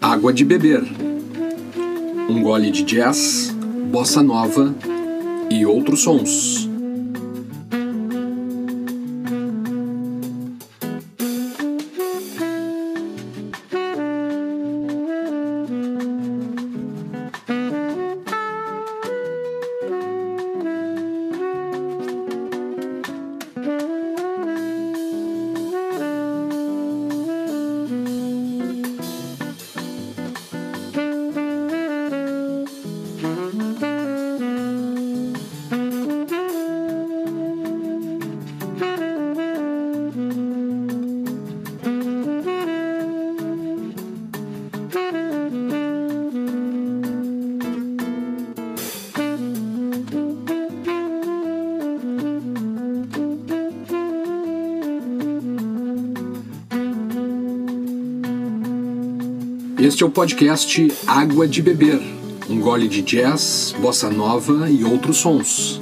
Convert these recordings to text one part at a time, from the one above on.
Água de beber. Um gole de jazz, bossa nova e outros sons. Este é o podcast Água de Beber, um gole de jazz, bossa nova e outros sons.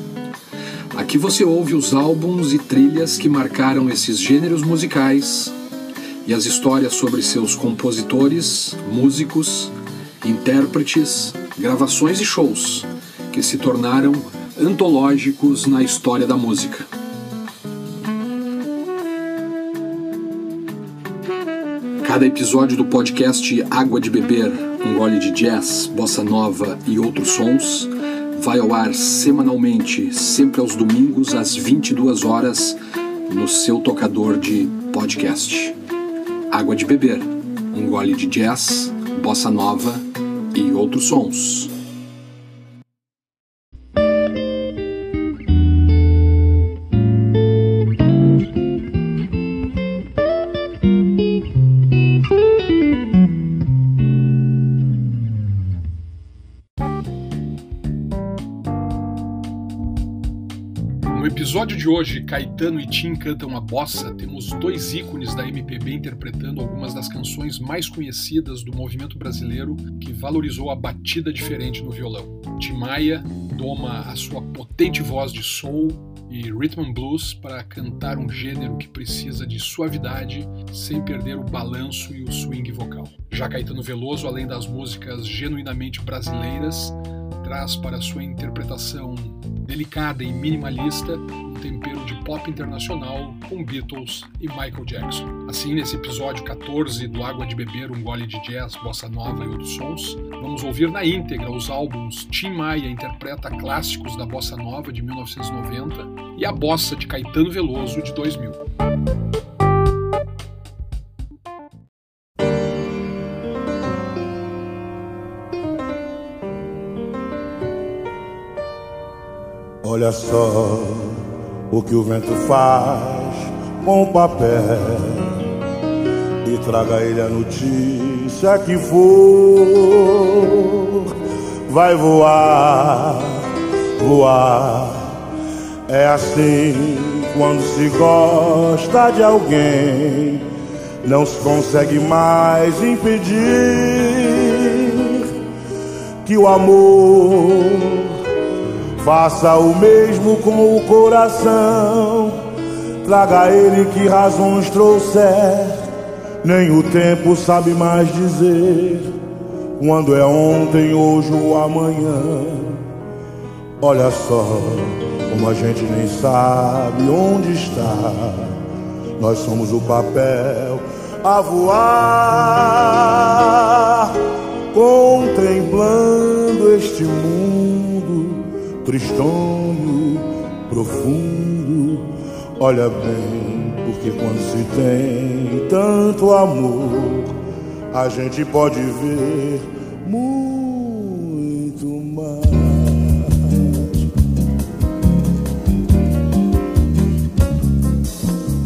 Aqui você ouve os álbuns e trilhas que marcaram esses gêneros musicais e as histórias sobre seus compositores, músicos, intérpretes, gravações e shows que se tornaram antológicos na história da música. Cada episódio do podcast Água de Beber, um gole de jazz, bossa nova e outros sons, vai ao ar semanalmente, sempre aos domingos às 22 horas, no seu tocador de podcast. Água de Beber, um gole de jazz, bossa nova e outros sons. Episódio de hoje, Caetano e Tim cantam a bossa. Temos dois ícones da MPB interpretando algumas das canções mais conhecidas do movimento brasileiro que valorizou a batida diferente no violão. Tim Maia doma a sua potente voz de soul e rhythm and blues para cantar um gênero que precisa de suavidade sem perder o balanço e o swing vocal. Já Caetano Veloso, além das músicas genuinamente brasileiras, traz para sua interpretação delicada e minimalista um tempero de pop internacional com Beatles e Michael Jackson. Assim, nesse episódio 14 do Água de Beber, um gole de jazz, bossa nova e outros sons, vamos ouvir na íntegra os álbuns Tim Maia interpreta clássicos da bossa nova de 1990 e a bossa de Caetano Veloso de 2000. Olha só o que o vento faz com o papel e traga ele a notícia que for. Vai voar, voar. É assim quando se gosta de alguém, não se consegue mais impedir que o amor Faça o mesmo com o coração. Traga ele que razões trouxer. Nem o tempo sabe mais dizer quando é ontem, hoje ou amanhã. Olha só, como a gente nem sabe onde está. Nós somos o papel a voar, contemplando este mundo tristonho, profundo. Olha bem, porque quando se tem tanto amor, a gente pode ver muito mais.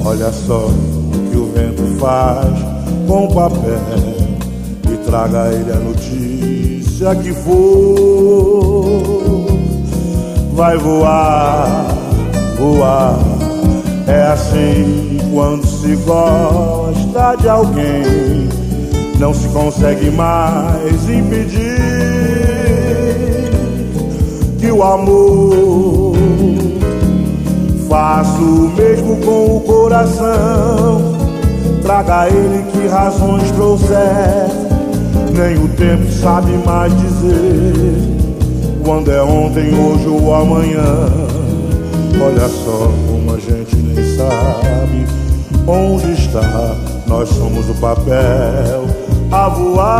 Olha só o que o vento faz com o papel e traga ele a notícia que for vai voar, voar. É assim quando se gosta de alguém, não se consegue mais impedir que o amor faça o mesmo com o coração. Traga ele que razões trouxer, nem o tempo sabe mais dizer quando é ontem, hoje ou amanhã. Olha só como a gente nem sabe onde está. Nós somos o papel a voar,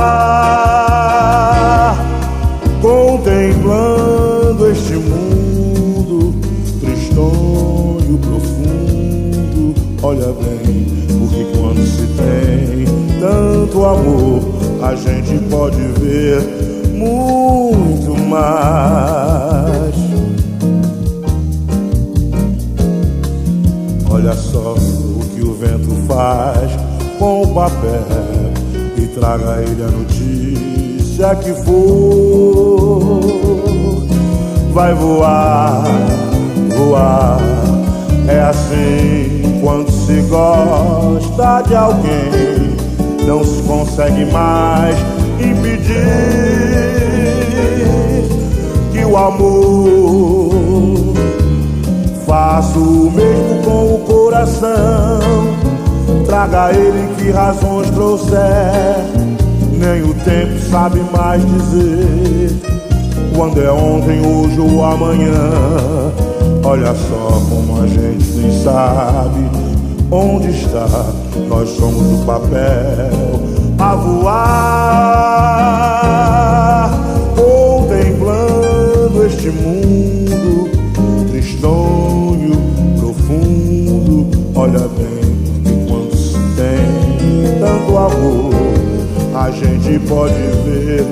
contemplando este mundo tristonho profundo. Olha bem, porque quando se tem tanto amor, a gente pode ver muito mais. Olha só o que o vento faz com o papel e traga ele a notícia que for. Vai voar, voar, é assim quando se gosta de alguém, não se consegue mais impedir amor faça o mesmo com o coração. Traga ele que razões trouxer, nem o tempo sabe mais dizer quando é ontem, hoje ou amanhã. Olha só como a gente nem sabe onde está. Nós somos o papel a voar, contemplando este mundo tristonho, profundo. Olha bem, enquanto se tem tanto amor, a gente pode ver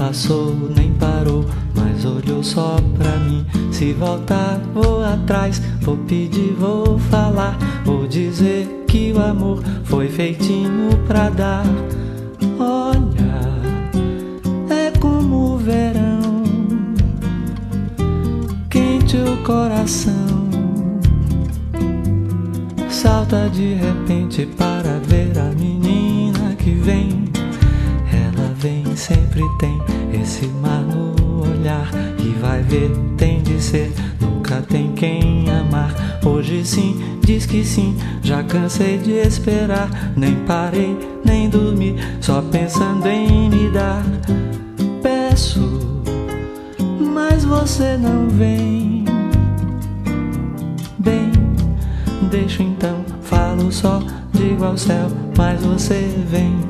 passou, nem parou, mas olhou só pra mim. Se voltar, vou atrás, vou pedir, vou falar. Vou dizer que o amor foi feitinho pra dar. Olha, é como o verão, quente o coração salta de repente para ver a menina que vem. Sempre tem esse mar no olhar. E vai ver, tem de ser, nunca tem quem amar. Hoje sim, diz que sim, já cansei de esperar. Nem parei, nem dormi, só pensando em me dar. Peço, mas você não vem. Bem, deixo então, falo só, digo ao céu, mas você vem.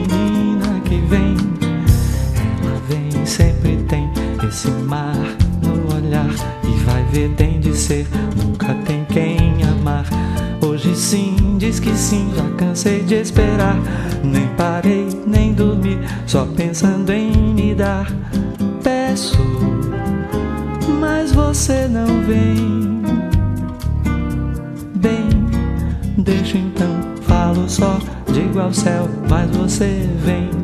esse mar no olhar. E vai ver, tem de ser, nunca tem quem amar. Hoje sim, diz que sim, já cansei de esperar. Nem parei, nem dormi, só pensando em me dar. Peço, mas você não vem. Bem, deixa então, falo só, digo ao céu, mas você vem.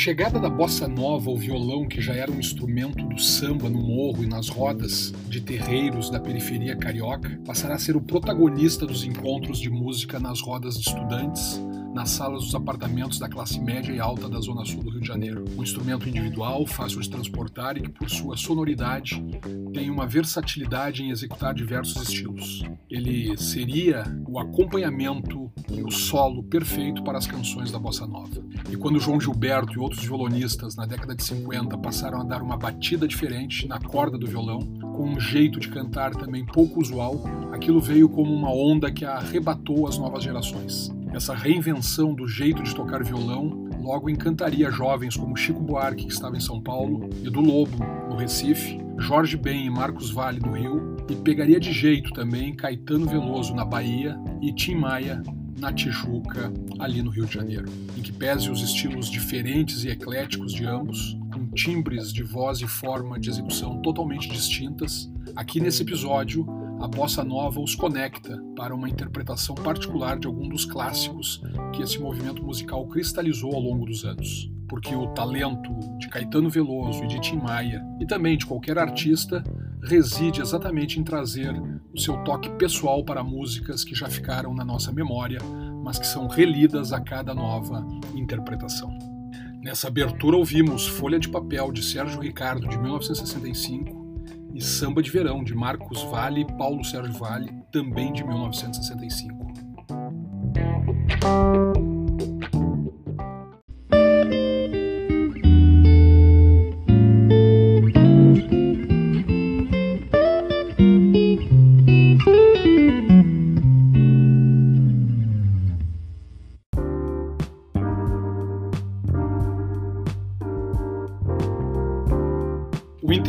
Chegada da bossa nova, o violão, que já era um instrumento do samba no morro e nas rodas de terreiros da periferia carioca, passará a ser o protagonista dos encontros de música nas rodas de estudantes, nas salas dos apartamentos da classe média e alta da zona sul do Rio de Janeiro. Um instrumento individual, fácil de transportar e que, por sua sonoridade, tem uma versatilidade em executar diversos estilos. Ele seria o acompanhamento e o solo perfeito para as canções da bossa nova. E quando João Gilberto e outros violonistas na década de 50 passaram a dar uma batida diferente na corda do violão, com um jeito de cantar também pouco usual, aquilo veio como uma onda que arrebatou as novas gerações. Essa reinvenção do jeito de tocar violão logo encantaria jovens como Chico Buarque, que estava em São Paulo, e do Lobo, no Recife, Jorge Ben e Marcos Vale, no Rio, e pegaria de jeito também Caetano Veloso, na Bahia, e Tim Maia, na Tijuca, ali no Rio de Janeiro, em que pese os estilos diferentes e ecléticos de ambos, com timbres de voz e forma de execução totalmente distintas, aqui nesse episódio a bossa nova os conecta para uma interpretação particular de algum dos clássicos que esse movimento musical cristalizou ao longo dos anos. Porque o talento de Caetano Veloso e de Tim Maia, e também de qualquer artista, reside exatamente em trazer o seu toque pessoal para músicas que já ficaram na nossa memória, mas que são relidas a cada nova interpretação. Nessa abertura ouvimos Folha de Papel de Sérgio Ricardo de 1965 e Samba de Verão, de Marcos Vale e Paulo Sérgio Vale, também de 1965.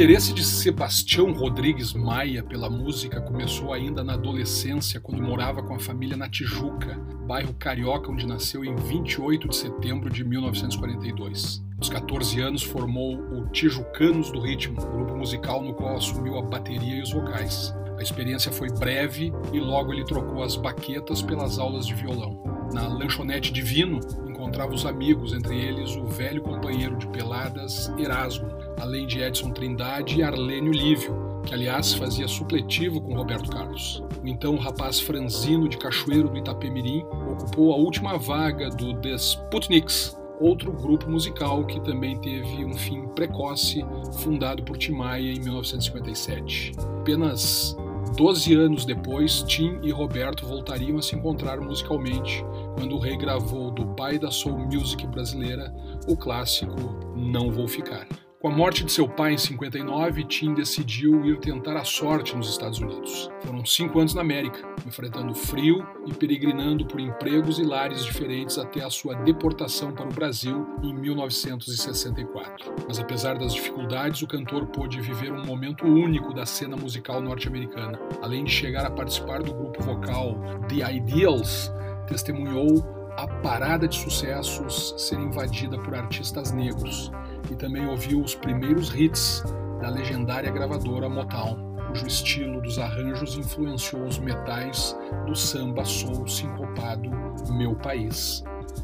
Interesse de Sebastião Rodrigues Maia pela música começou ainda na adolescência, quando morava com a família na Tijuca, bairro carioca onde nasceu em 28 de setembro de 1942. Aos 14 anos formou o Tijucanos do Ritmo, grupo musical no qual assumiu a bateria e os vocais. A experiência foi breve e logo ele trocou as baquetas pelas aulas de violão. Na lanchonete Divino, encontrava os amigos, entre eles o velho companheiro de peladas Erasmo, além de Edson Trindade e Arlênio Lívio, que aliás fazia supletivo com Roberto Carlos. O então rapaz franzino de Cachoeiro do Itapemirim ocupou a última vaga do The Sputniks, outro grupo musical que também teve um fim precoce, fundado por Tim Maia em 1957. Apenas 12 anos depois, Tim e Roberto voltariam a se encontrar musicalmente quando o rei gravou do pai da soul music brasileira o clássico Não Vou Ficar. Com a morte de seu pai em 59, Tim decidiu ir tentar a sorte nos Estados Unidos. Foram cinco anos na América, enfrentando frio e peregrinando por empregos e lares diferentes até a sua deportação para o Brasil em 1964. Mas apesar das dificuldades, o cantor pôde viver um momento único da cena musical norte-americana. Além de chegar a participar do grupo vocal The Ideals, testemunhou a parada de sucessos ser invadida por artistas negros e também ouviu os primeiros hits da legendária gravadora Motown. cujo estilo dos arranjos influenciou os metais do samba soul sincopado Meu País.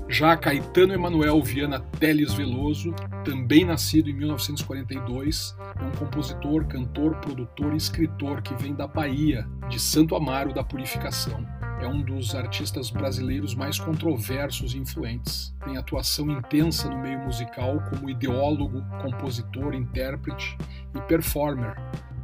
Já Caetano Emanuel Viana Teles Veloso, também nascido em 1942, é um compositor, cantor, produtor e escritor que vem da Bahia, de Santo Amaro da Purificação. É um dos artistas brasileiros mais controversos e influentes. Tem atuação intensa no meio musical como ideólogo, compositor, intérprete e performer,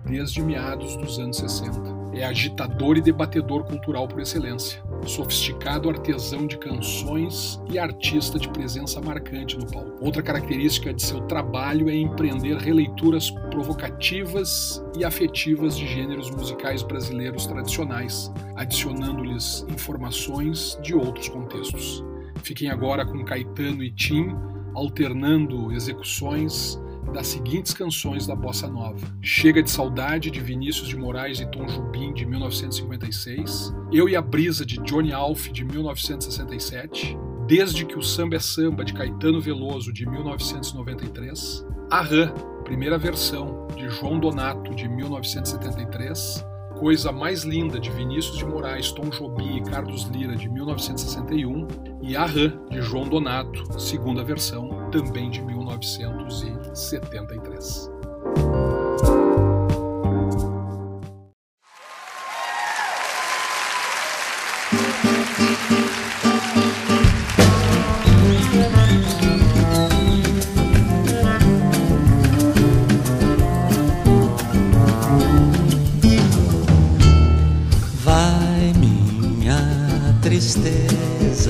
desde meados dos anos 60. É agitador e debatedor cultural por excelência, sofisticado artesão de canções e artista de presença marcante no palco. Outra característica de seu trabalho é empreender releituras provocativas e afetivas de gêneros musicais brasileiros tradicionais, adicionando-lhes informações de outros contextos. Fiquem agora com Caetano e Tim alternando execuções das seguintes canções da bossa nova: Chega de Saudade de Vinícius de Moraes e Tom Jubim de 1956, Eu e a Brisa de Johnny Alf de 1967, Desde que o Samba é Samba de Caetano Veloso de 1993, Arran, primeira versão de João Donato de 1973, Coisa Mais Linda, de Vinícius de Moraes, Tom Jobim e Carlos Lira, de 1961, e Arran, de João Donato, segunda versão, também de 1973.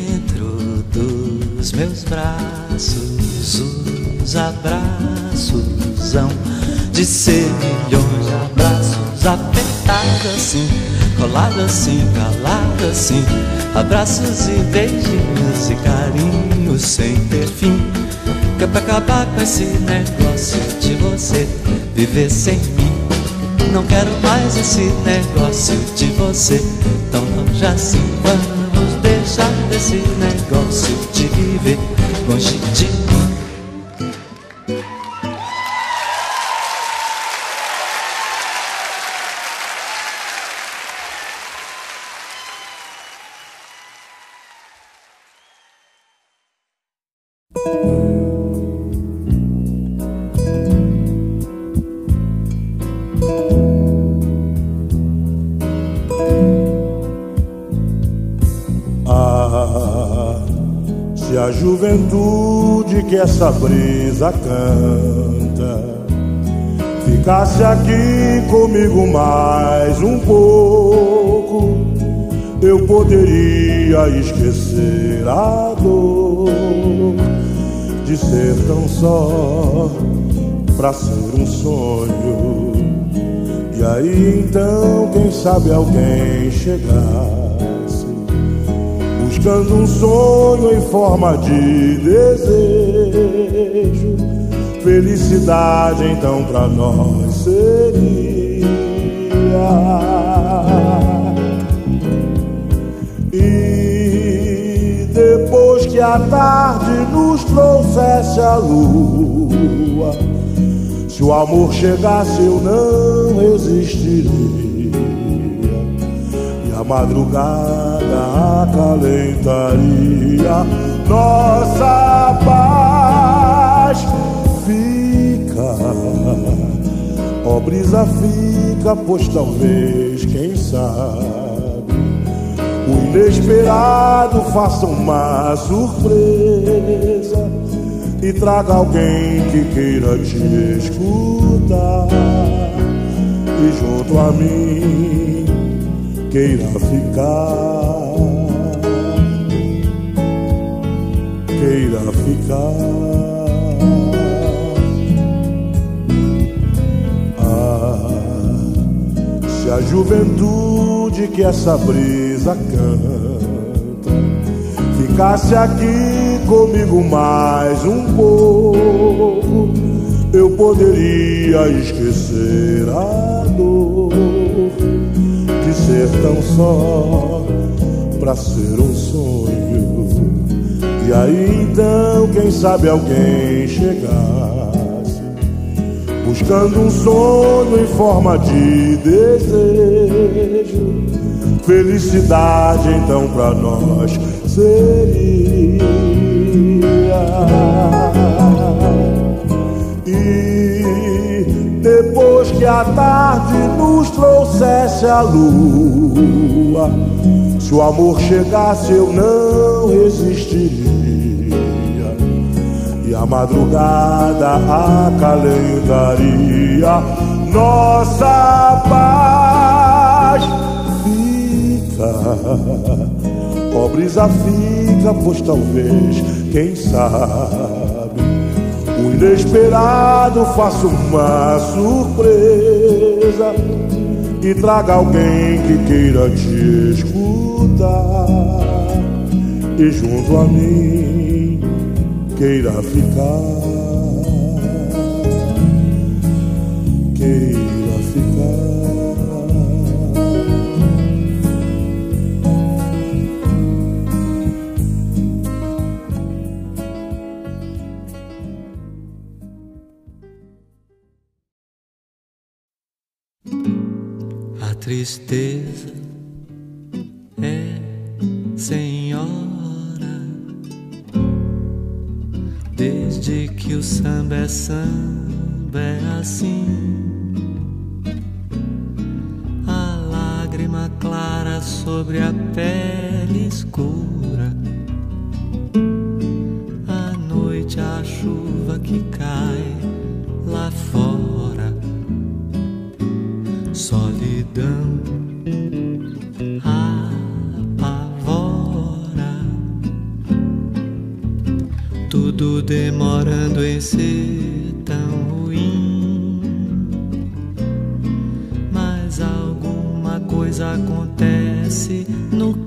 nos meus braços os abraços hão de ser milhões de abraços apertados assim, colados assim, calados assim, abraços e beijinhos e carinhos sem ter fim. Que é pra acabar com esse negócio de você viver sem mim. Não quero mais esse negócio de você tão longe assim. Vamos deixar desse negócio de viver longe de essa brisa canta ficasse aqui comigo mais um pouco, eu poderia esquecer a dor de ser tão só pra ser um sonho. E aí então, quem sabe alguém chegar buscando um sonho em forma de desejo. Felicidade então para nós seria. E depois que a tarde nos trouxesse a lua, se o amor chegasse eu não existiria a madrugada acalentaria nossa paz. Ó brisa fica, pois talvez, quem sabe, o inesperado faça uma surpresa e traga alguém que queira te escutar e junto a mim queira ficar. Queira ficar. A juventude que essa brisa canta ficasse aqui comigo mais um pouco, eu poderia esquecer a dor de ser tão só pra ser um sonho. E aí então, quem sabe alguém chegar buscando um sono em forma de desejo. Felicidade então para nós seria. E depois que a tarde nos trouxesse a lua, se o amor chegasse eu não resistiria e a madrugada acalentaria nossa paz. Fica, brisa fica, pois talvez, quem sabe, o inesperado faça uma surpresa e traga alguém que queira te escutar e junto a mim queira ficar, queira ficar. A tristeza que o samba é samba é assim. A lágrima clara sobre a pele escura. Demorando em ser tão ruim. Mas alguma coisa acontece no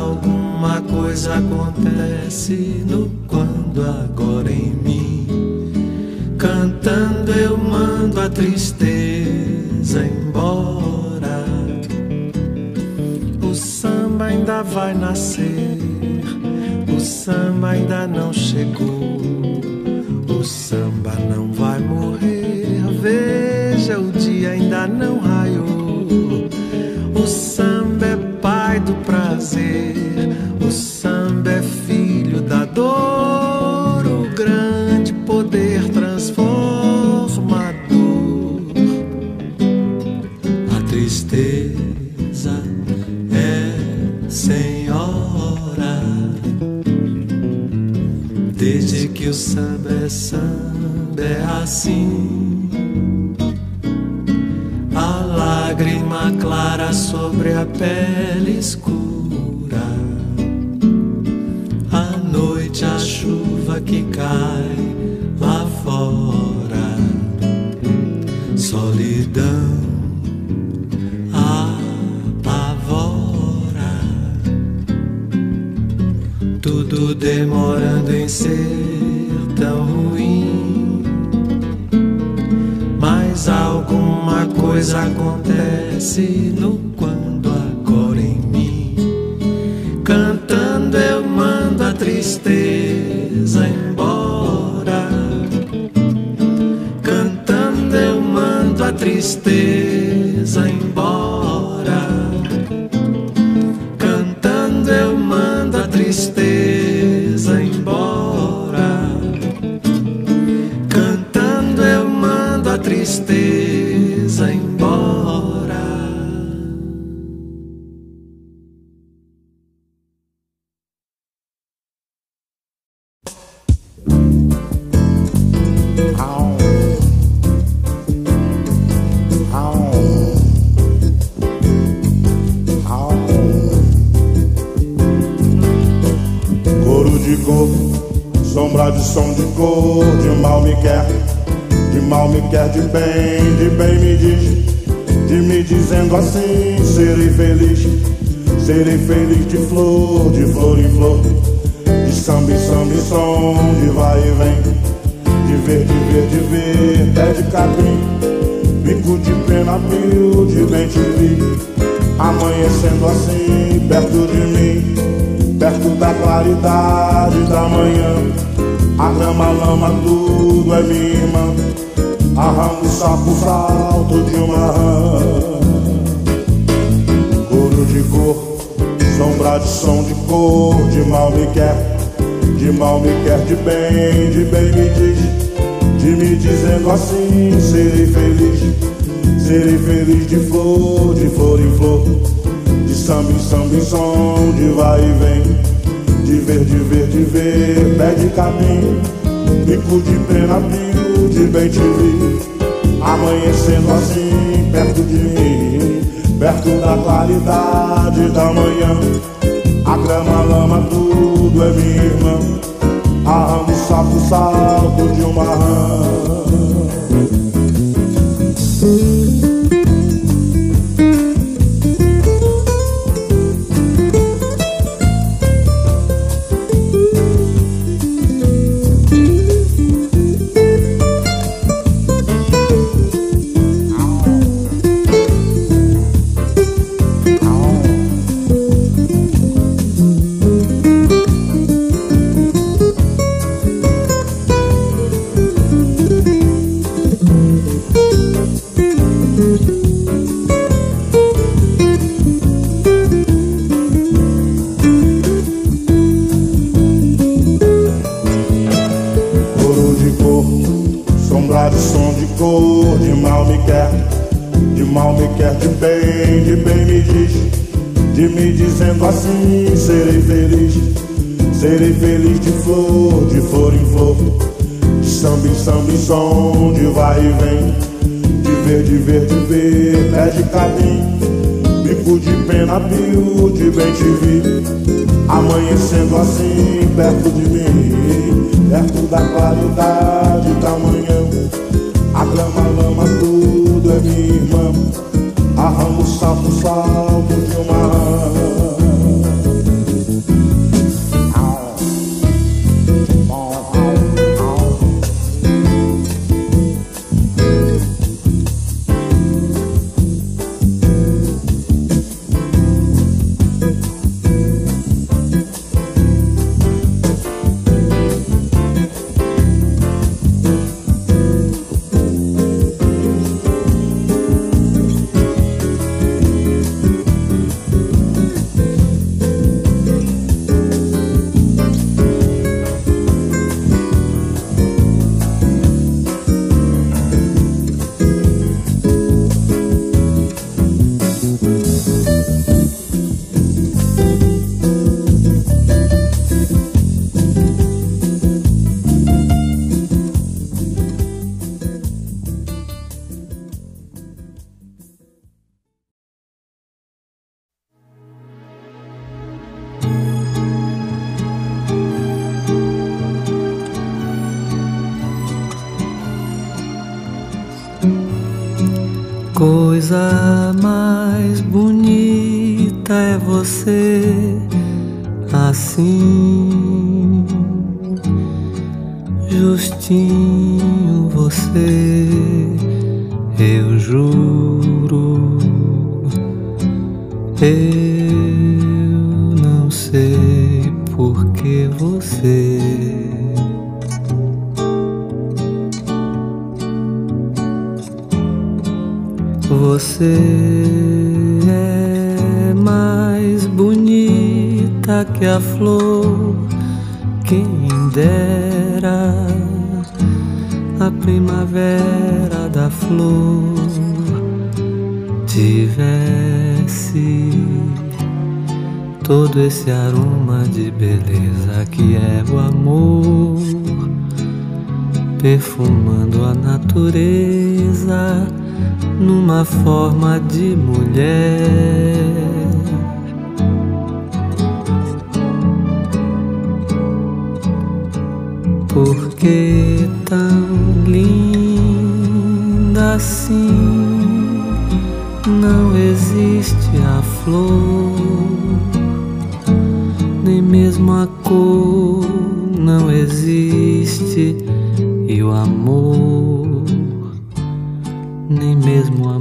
alguma coisa acontece no quando agora em mim. Cantando eu mando a tristeza embora. O samba ainda vai nascer, o samba ainda não chegou. O samba não vai morrer, veja o dia ainda não prazer. O samba é filho da dor, o grande poder transformador. A tristeza é senhora, desde que o samba é samba, é assim. A lágrima clara sobre a pele escura perto da claridade da manhã. A grama, lama, tudo é minha irmã. Arramo o sapo, salto de uma rã. Porque tão linda assim? Não existe a flor, nem mesmo a cor não existe, e o amor, nem mesmo a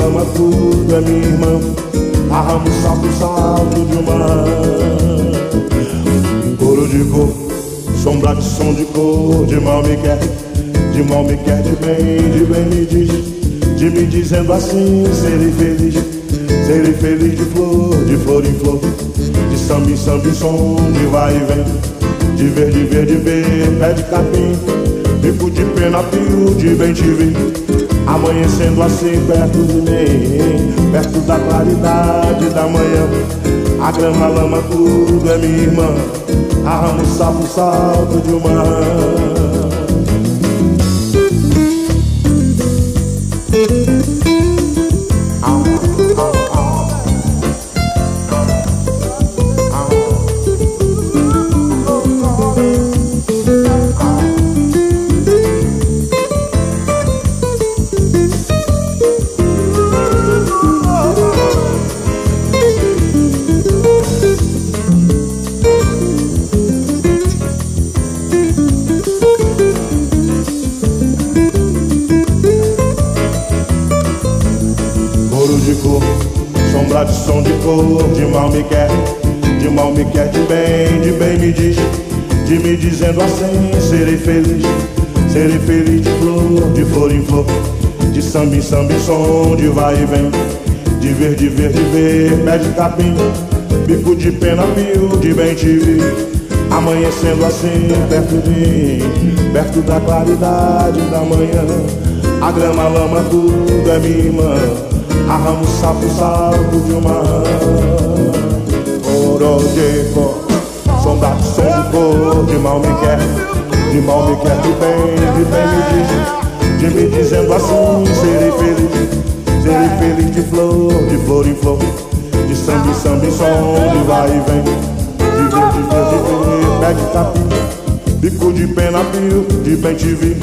lama, tudo é minha irmã, a ramo, salto, salto de uma. Coro de cor, sombra de som de cor, de mal me quer, de mal me quer, de bem, de bem me diz. De me dizendo assim serei feliz, serei feliz de flor, de flor em flor, de samba em samba em som, de vai e vem, de ver, de ver, de ver, pé de capim, bico de pena, pio, de bem te vi, amanhecendo assim perto de mim, perto da claridade da manhã, a grama, a lama, tudo é minha irmã, a ramo, sapo, salto de uma dizendo assim serei feliz Serei feliz de flor, de flor em flor De samba em samba som, de vai e vem De ver, de ver, de ver, pé de capim Bico de pena, mil, de bem te vi Amanhecendo assim, perto de mim Perto da claridade da manhã A grama, lama, tudo é minha irmã Arramo, sapo, salto de uma rã Orojeco Sombra de som de cor, de mal me quer De mal me quer, de bem, de bem me diz De me dizendo assim, serei feliz Serei feliz de flor, de flor em flor De samba em samba em som, de vai e vem De ver, de ver, de pé de capim Bico de pena, pio, de bem te vi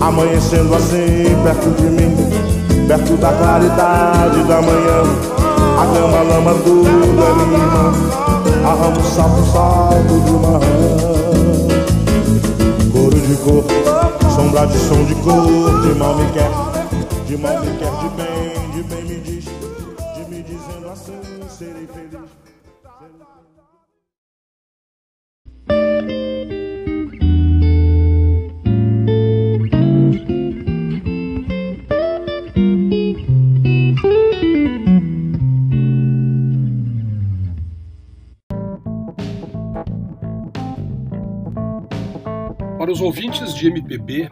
Amanhecendo assim, perto de mim Perto da claridade da manhã A cama, lama, tudo é minha irmã Arramo, sapo, salto de uma rã Coro de cor, sombra de som de cor De mal me quer, de MPB,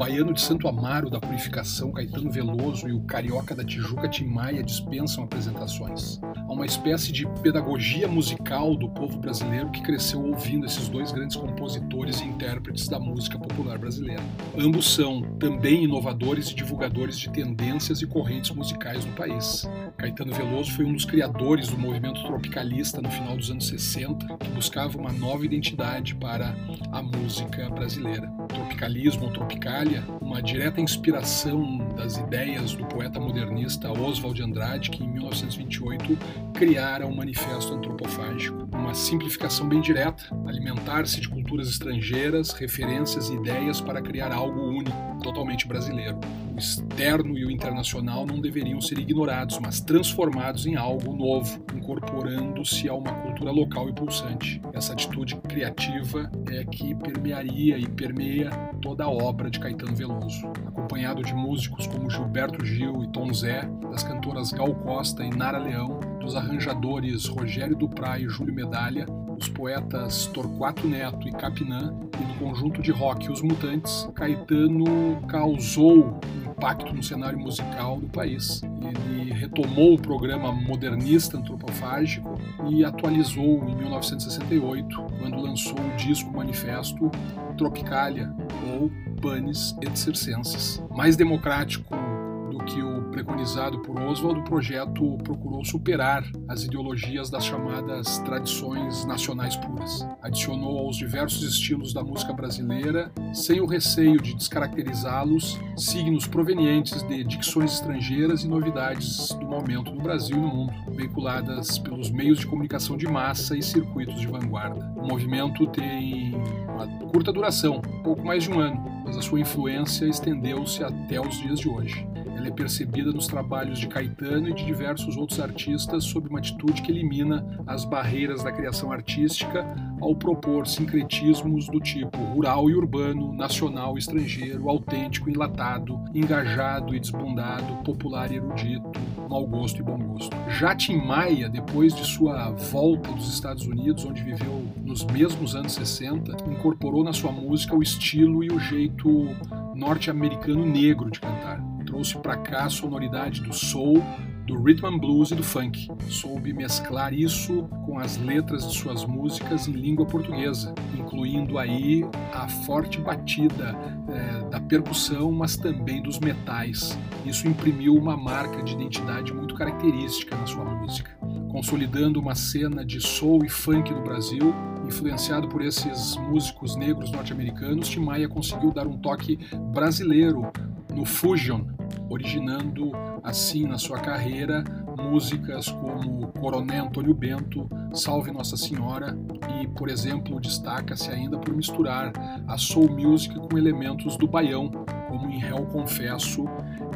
baiano de Santo Amaro da Purificação, Caetano Veloso e o carioca da Tijuca Tim Maia dispensam apresentações. Há uma espécie de pedagogia musical do povo brasileiro que cresceu ouvindo esses dois grandes compositores e intérpretes da música popular brasileira. Ambos são também inovadores e divulgadores de tendências e correntes musicais no país. Caetano Veloso foi um dos criadores do movimento tropicalista no final dos anos 60, que buscava uma nova identidade para a música brasileira. Tropicalismo ou Uma direta inspiração das ideias do poeta modernista Oswald Andrade, que em 1928 criara um manifesto antropofágico. Uma simplificação bem direta, alimentar-se de culturas estrangeiras, referências e ideias para criar algo único, totalmente brasileiro externo e o internacional não deveriam ser ignorados, mas transformados em algo novo, incorporando-se a uma cultura local e pulsante. Essa atitude criativa é que permearia e permeia toda a obra de Caetano Veloso. Acompanhado de músicos como Gilberto Gil e Tom Zé, das cantoras Gal Costa e Nara Leão, dos arranjadores Rogério Duprá e Júlio Medalha, os poetas Torquato Neto e Capinã e do conjunto de rock Os Mutantes, Caetano causou impacto no cenário musical do país. Ele retomou o programa modernista antropofágico e atualizou em 1968, quando lançou o disco manifesto Tropicalia ou Panis et Circenses. Mais democrático que o preconizado por Oswald, o projeto procurou superar as ideologias das chamadas tradições nacionais puras. Adicionou aos diversos estilos da música brasileira, sem o receio de descaracterizá-los, signos provenientes de dicções estrangeiras e novidades do momento no Brasil e no mundo, veiculadas pelos meios de comunicação de massa e circuitos de vanguarda. O movimento tem uma curta duração, pouco mais de um ano, mas a sua influência estendeu-se até os dias de hoje. Ela é percebida nos trabalhos de Caetano e de diversos outros artistas sob uma atitude que elimina as barreiras da criação artística ao propor sincretismos do tipo rural e urbano, nacional e estrangeiro, autêntico enlatado, engajado e desbundado, popular e erudito, mau gosto e bom gosto. Já Tim Maia, depois de sua volta dos Estados Unidos, onde viveu nos mesmos anos 60, incorporou na sua música o estilo e o jeito norte-americano negro de cantar trouxe para cá a sonoridade do soul, do rhythm and blues e do funk. Soube mesclar isso com as letras de suas músicas em língua portuguesa, incluindo aí a forte batida é, da percussão, mas também dos metais. Isso imprimiu uma marca de identidade muito característica na sua música, consolidando uma cena de soul e funk no Brasil influenciado por esses músicos negros norte-americanos, Tim Maia conseguiu dar um toque brasileiro no fusion, originando assim na sua carreira músicas como Coronel Antônio Bento, Salve Nossa Senhora e, por exemplo, destaca-se ainda por misturar a soul music com elementos do baião, como em Réu Confesso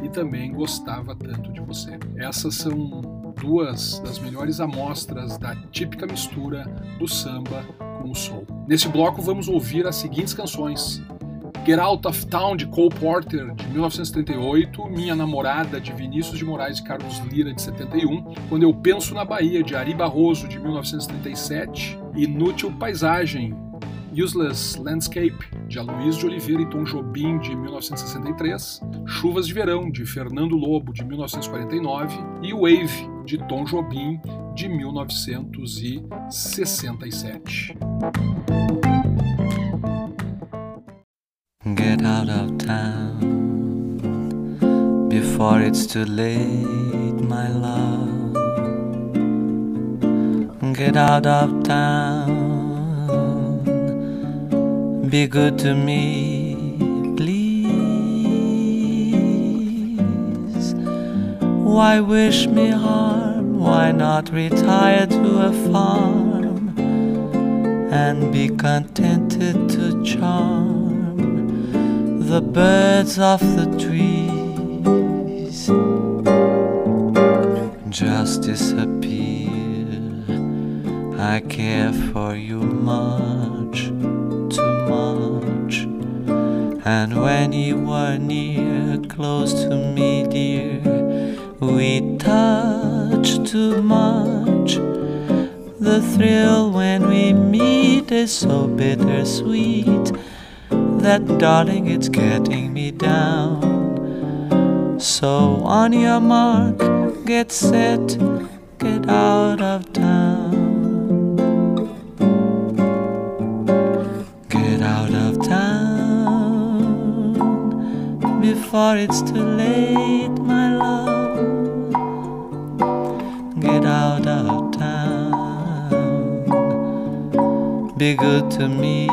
e também Gostava Tanto de Você. Essas são duas das melhores amostras da típica mistura do samba com o soul. Nesse bloco vamos ouvir as seguintes canções: Get Out of Town de Cole Porter de 1938, Minha Namorada de Vinícius de Moraes e Carlos Lira de 71, Quando Eu Penso na Bahia de Ari Barroso de 1937, Inútil Paisagem Useless Landscape, de Aloysio de Oliveira e Tom Jobim, de 1963, Chuvas de Verão, de Fernando Lobo, de 1949, e Wave, de Tom Jobim, de 1967. Get out of town before it's too late, my love. Get out of town, be good to me, please. Why wish me harm? Why not retire to a farm and be contented to charm? The birds off the trees just disappear. I care for you much, too much. And when you were near, close to me, dear, we touch too much. The thrill when we meet is so bittersweet that, darling, it's getting me down. So, on your mark, get set, get out of town. Get out of town before it's too late, my love. Get out of town. Be good to me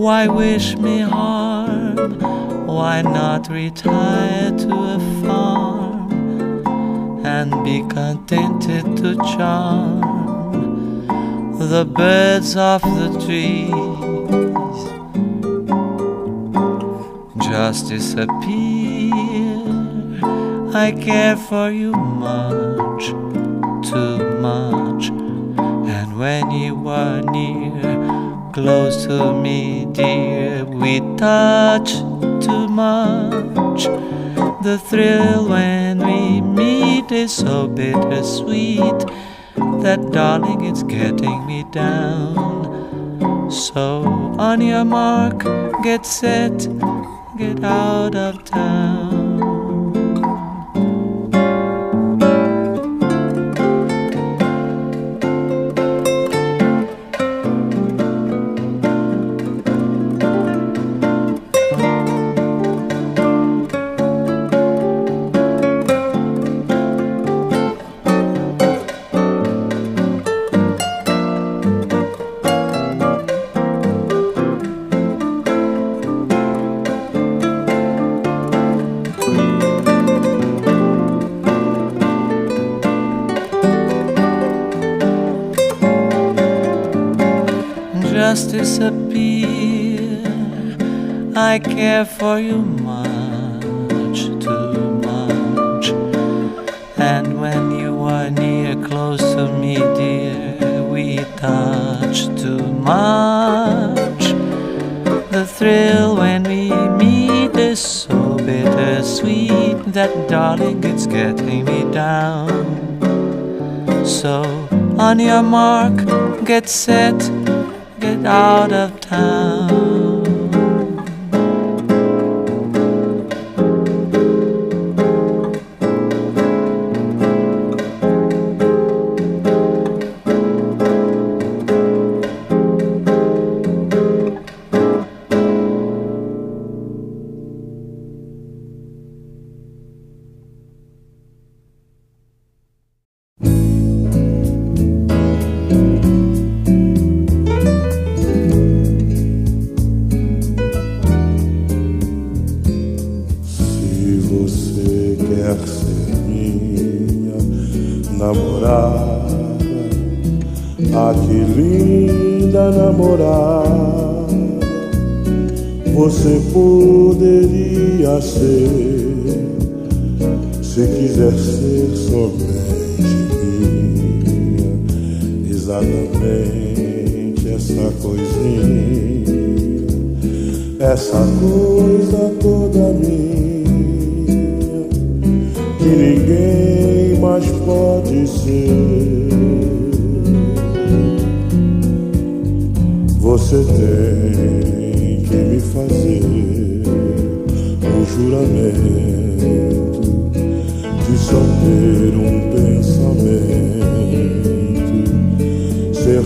Why wish me harm? Why not retire to a farm and be contented to charm the birds of the trees? Just disappear. I care for you much, too much, and when you are near close to me, dear. We touch too much. The thrill when we meet is so bittersweet that, darling, it's getting me down. So, on your mark, get set, get out of town. I care for you much, too much. And when you are near, close to me, dear, we touch too much. The thrill when we meet is so bittersweet that, darling, it's getting me down. So, on your mark, get set, get out of town.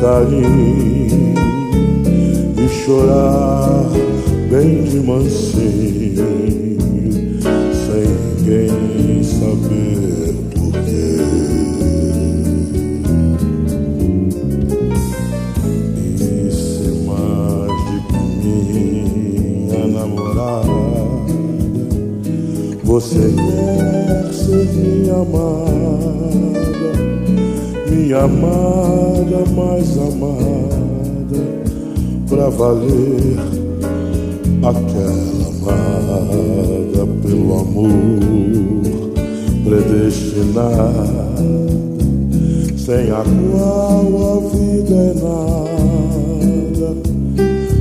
carinho e chorar bem de mansinho, sem ninguém saber Você quer ser minha amada, minha amada mais amada, pra valer aquela amada pelo amor predestinada, sem a qual a vida é nada,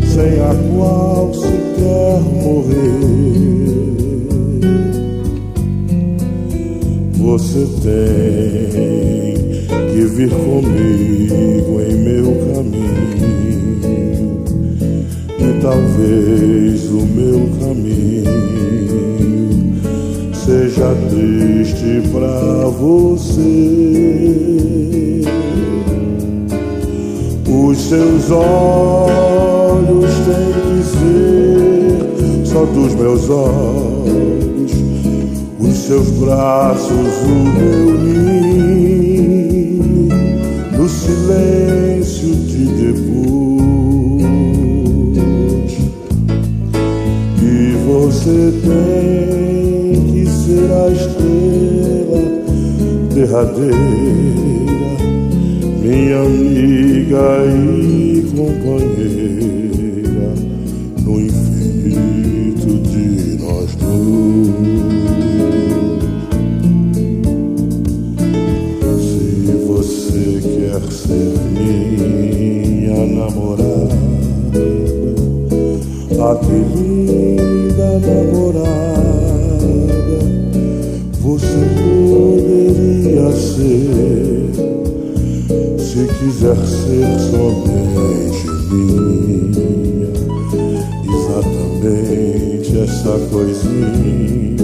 sem a qual se quer morrer. Você tem que vir comigo em meu caminho. E talvez o meu caminho seja triste pra você. Os seus olhos têm que ser só dos meus olhos seus braços o meu ninho silêncio de depois e você tem que ser a estrela derradeira minha amiga e companheira que linda namorada, você poderia ser, se quiser ser somente minha, exatamente essa coisinha,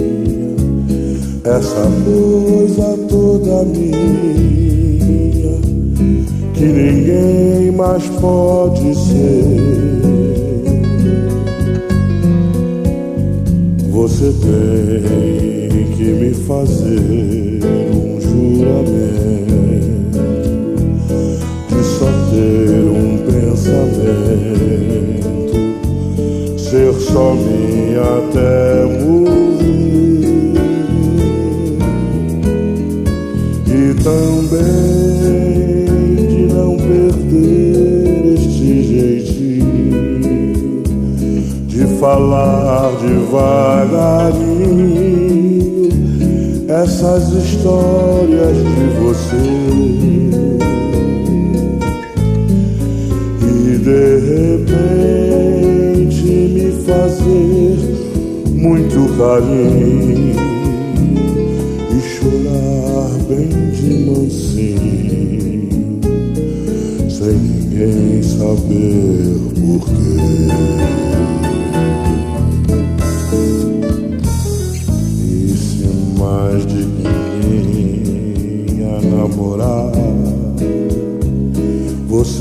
essa coisa toda minha que ninguém mais pode ser. Devagarinho essas histórias de você. E de repente me fazer muito carinho e chorar bem de mansinho, sem ninguém saber porquê.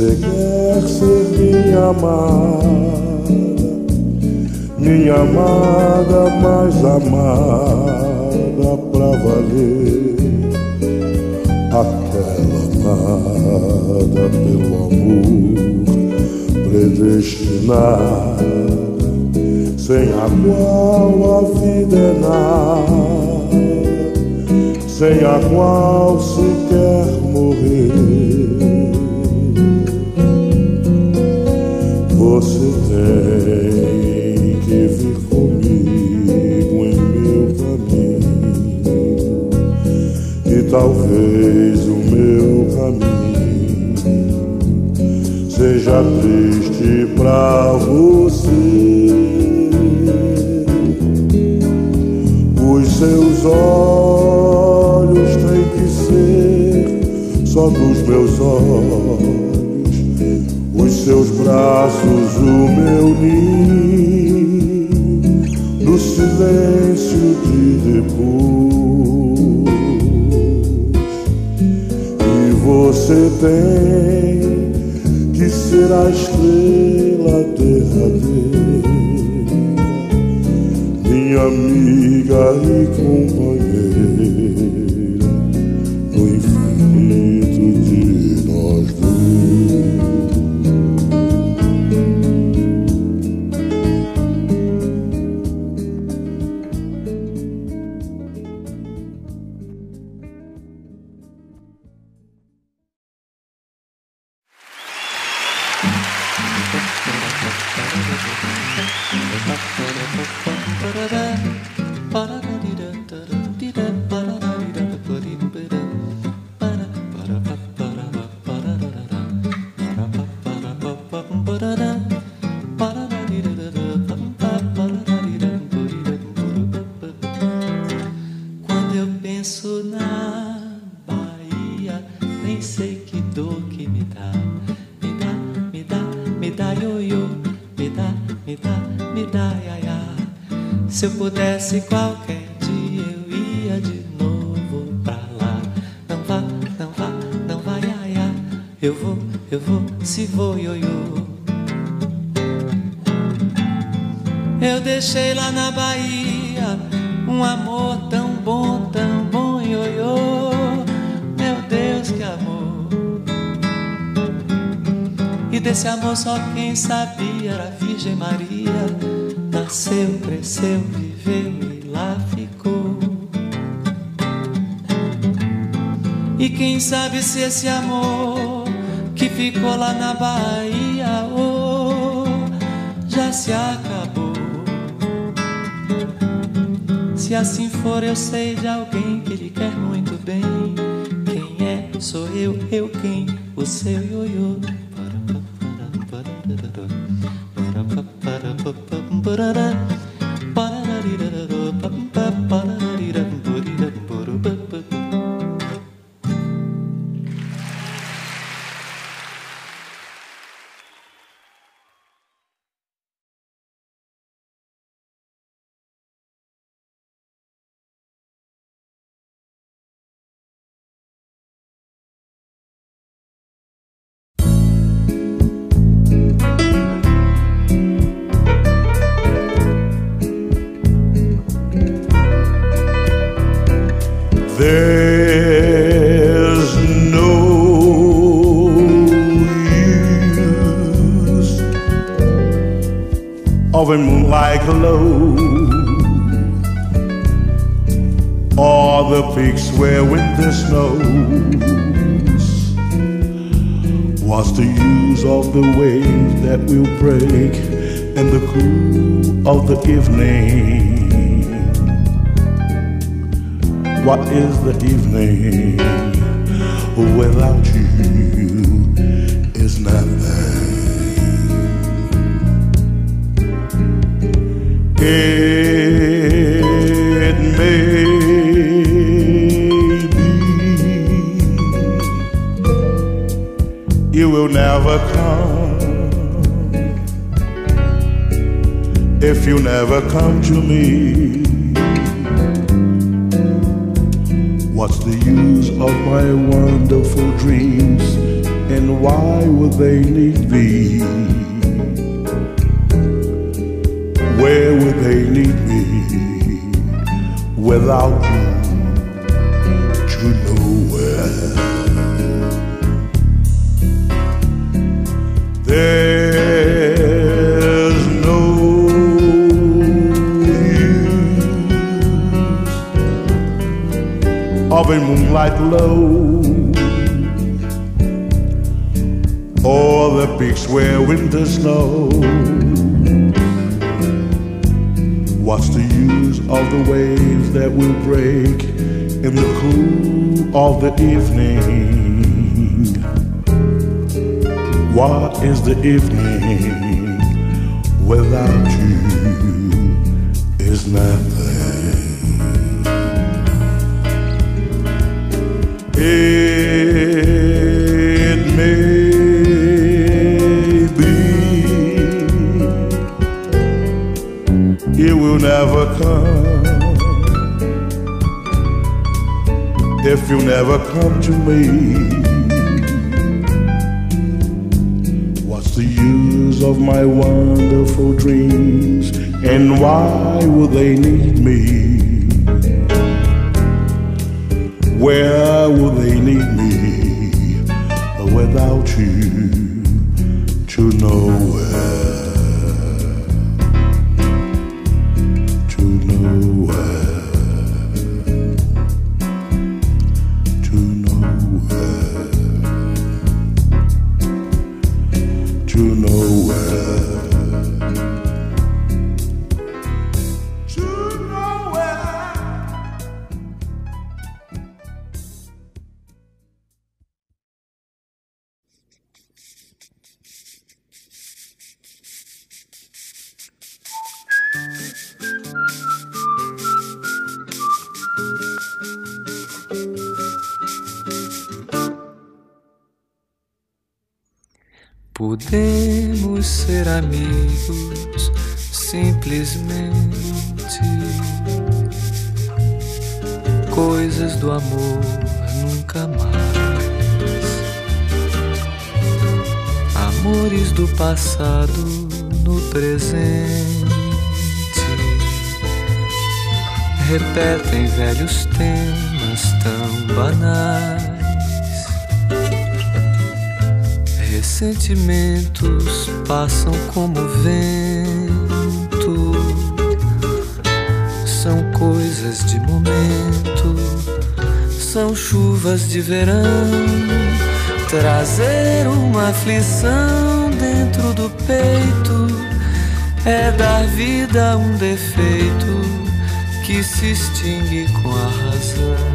Você quer ser minha amada, minha amada mais amada pra valer, aquela amada pelo amor predestinada, sem a qual a vida é nada, sem a qual se quer morrer. Que vir comigo em meu caminho e talvez o meu caminho seja triste pra você. Os seus olhos têm que ser só dos meus olhos braços, o meu ninho, no silêncio de depois. E você tem que ser a estrela derradeira, minha amiga e companheira, amor que ficou lá na Bahia, oh, já se acabou. Se assim for, eu sei de alguém que lhe quer muito bem. Quem é? Sou eu, eu quem? O seu ioiô. Pararam, Podemos ser amigos simplesmente. Coisas do amor nunca mais. Amores do passado no presente. Repetem velhos temas tão banais. Ressentimentos passam como vento, são coisas de momento, são chuvas de verão. Trazer uma aflição dentro do peito é dar vida a um defeito que se extingue com a razão.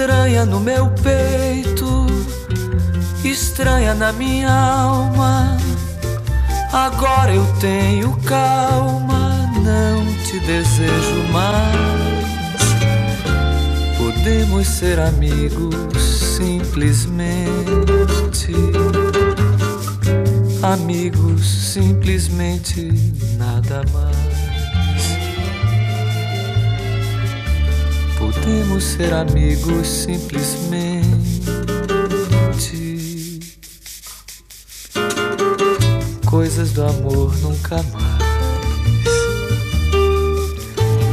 Estranha no meu peito, estranha na minha alma. Agora eu tenho calma, não te desejo mais. Podemos ser amigos simplesmente. Amigos, simplesmente nada mais. Podemos ser amigos simplesmente. Coisas do amor nunca mais.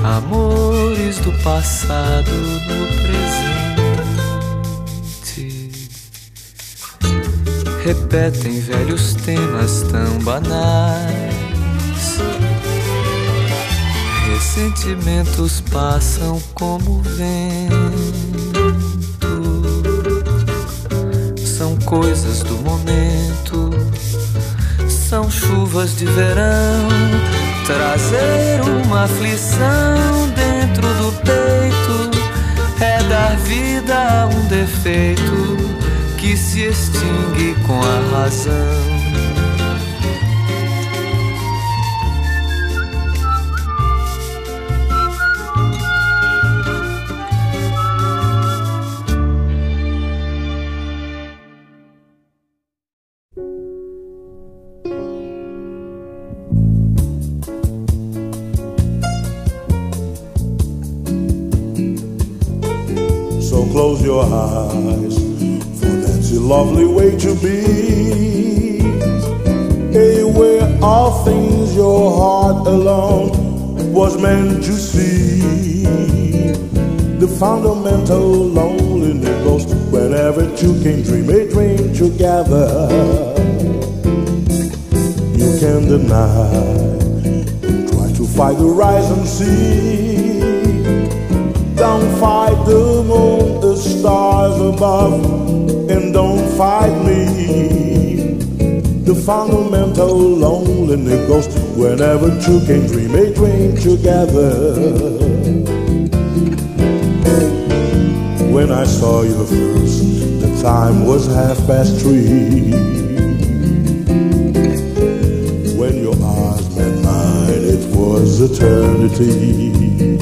Amores do passado no presente. repetem velhos temas tão banais. Ressentimentos passam como vento. São coisas do momento, são chuvas de verão. Trazer uma aflição dentro do peito é dar vida a um defeito que se extingue com a razão. Two can dream a dream together. You can deny, try to fight the rising sea. Don't fight the moon, the stars above and don't fight me. The fundamental loneliness goes whenever two can dream a dream together. When I saw you first, time was half past three. When your eyes met mine, it was eternity.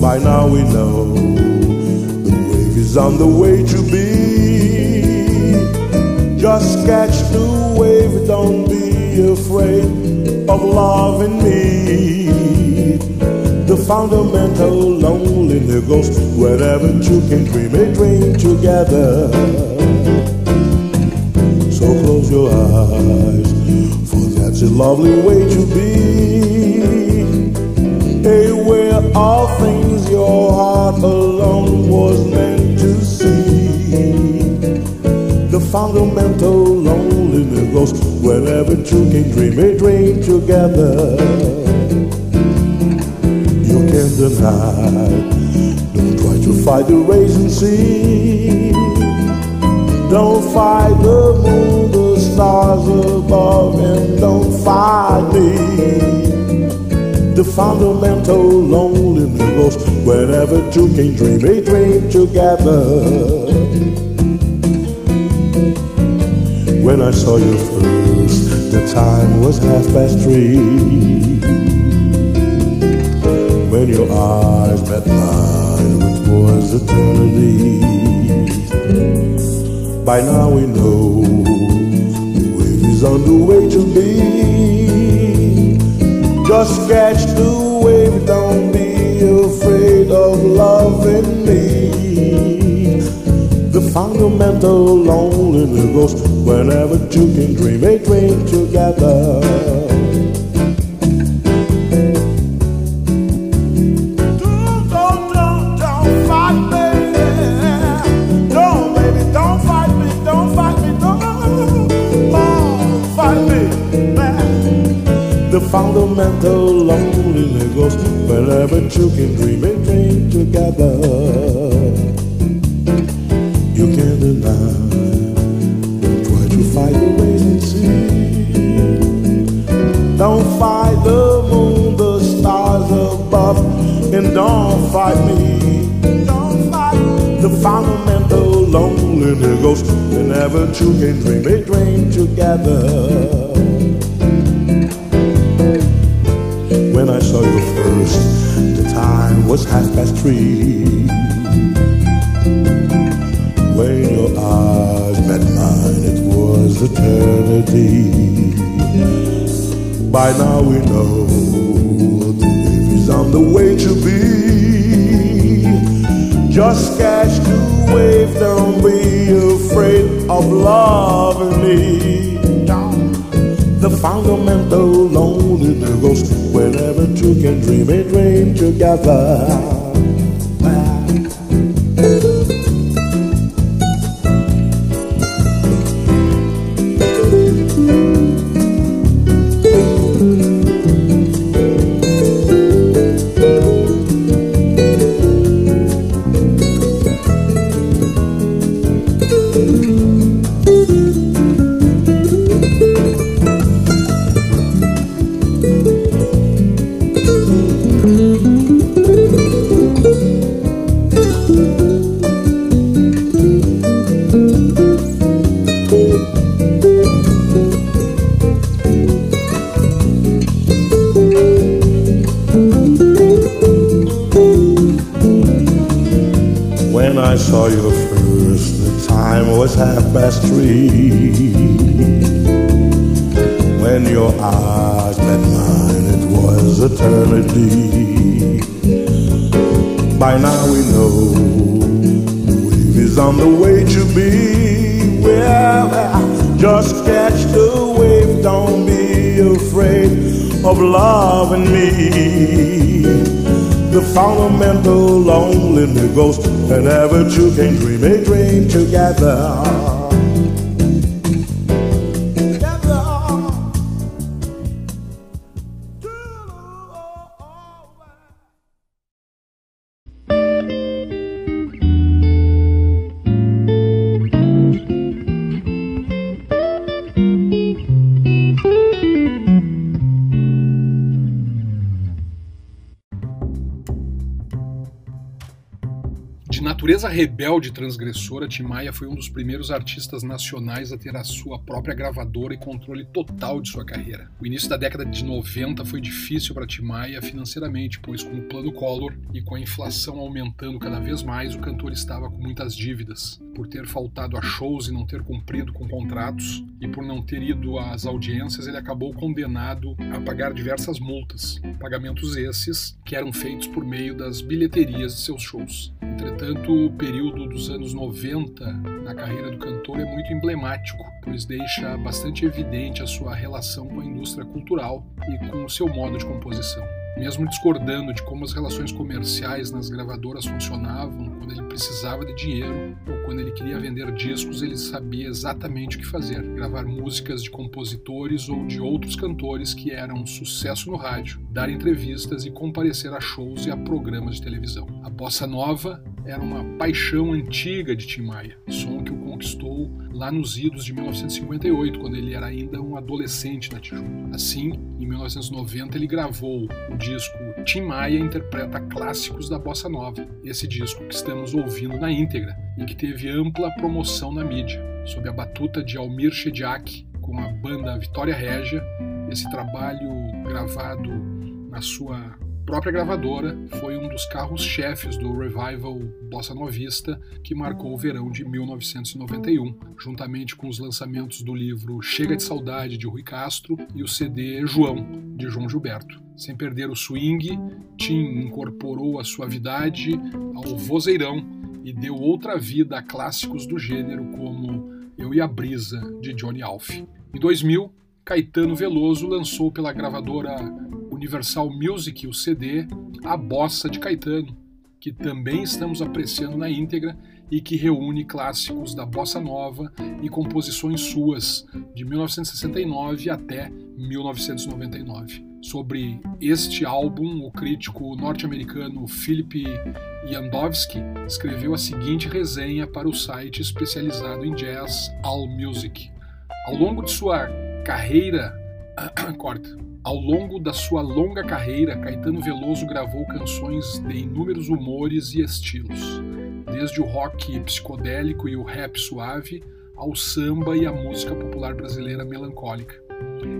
By now we know The wave is on the way to be. Just catch the wave, don't be afraid of loving me. The fundamental loneliness goes wherever two can dream a dream together. So close your eyes, for that's a lovely way to be. A way all things your heart alone was meant to see. The fundamental loneliness goes wherever two can dream a dream together. You can't don't try to fight the raging sea. Don't fight the moon, the stars above, and don't fight me. The fundamental loneliness goes whenever two can dream a dream together. When I saw you first, the time was half past three. When your eyes met mine, which was eternity. By now we know the wave is on the way to be. Just catch the wave, don't be afraid of loving me. The fundamental loneliness goes whenever two can dream a dream together. Fundamental loneliness goes whenever two can dream a dream together. You can't deny fight the raging sea. Don't fight the moon, the stars above, and don't fight me. The fundamental loneliness ghost whenever two can dream a dream together. The time was half past three. When your eyes met mine, it was eternity. By now we know the wave is on the way to be. Just catch the wave, don't be afraid of loving me. The fundamental loneliness goes whenever two can dream a dream together. And ever two can dream a dream together. Natureza rebelde e transgressora, Tim Maia foi um dos primeiros artistas nacionais a ter a sua própria gravadora e controle total de sua carreira. O início da década de 90 foi difícil para Tim Maia financeiramente, pois com o plano Collor e com a inflação aumentando cada vez mais, o cantor estava com muitas dívidas. Por ter faltado a shows e não ter cumprido com contratos, e por não ter ido às audiências, ele acabou condenado a pagar diversas multas, pagamentos esses que eram feitos por meio das bilheterias de seus shows. Entretanto, o período dos anos 90 na carreira do cantor é muito emblemático, pois deixa bastante evidente a sua relação com a indústria cultural e com o seu modo de composição. Mesmo discordando de como as relações comerciais nas gravadoras funcionavam, quando ele precisava de dinheiro ou quando ele queria vender discos, ele sabia exatamente o que fazer: gravar músicas de compositores ou de outros cantores que eram sucesso no rádio, dar entrevistas e comparecer a shows e a programas de televisão. A bossa nova era uma paixão antiga de Tim Maia, som que o conquistou lá nos idos de 1958, quando ele era ainda um adolescente na Tijuca. Assim, em 1990 ele gravou o disco Tim Maia interpreta clássicos da bossa nova. Esse disco que estamos ouvindo na íntegra e que teve ampla promoção na mídia, sob a batuta de Almir Shediak com a banda Vitória Régia. Esse trabalho gravado na sua própria gravadora foi um dos carros-chefes do revival bossa novista que marcou o verão de 1991, juntamente com os lançamentos do livro Chega de Saudade de Rui Castro e o CD João de João Gilberto. Sem perder o swing, Tim incorporou a suavidade ao vozeirão e deu outra vida a clássicos do gênero como Eu e a Brisa de Johnny Alf. Em 2000, Caetano Veloso lançou pela gravadora Universal Music o CD A Bossa de Caetano, que também estamos apreciando na íntegra e que reúne clássicos da bossa nova e composições suas de 1969 até 1999. Sobre este álbum, o crítico norte-americano Philip Yandowski escreveu a seguinte resenha para o site especializado em jazz All Music. Ao longo de sua carreira, corta. Ao longo da sua longa carreira, Caetano Veloso gravou canções de inúmeros humores e estilos, desde o rock psicodélico e o rap suave ao samba e a música popular brasileira melancólica.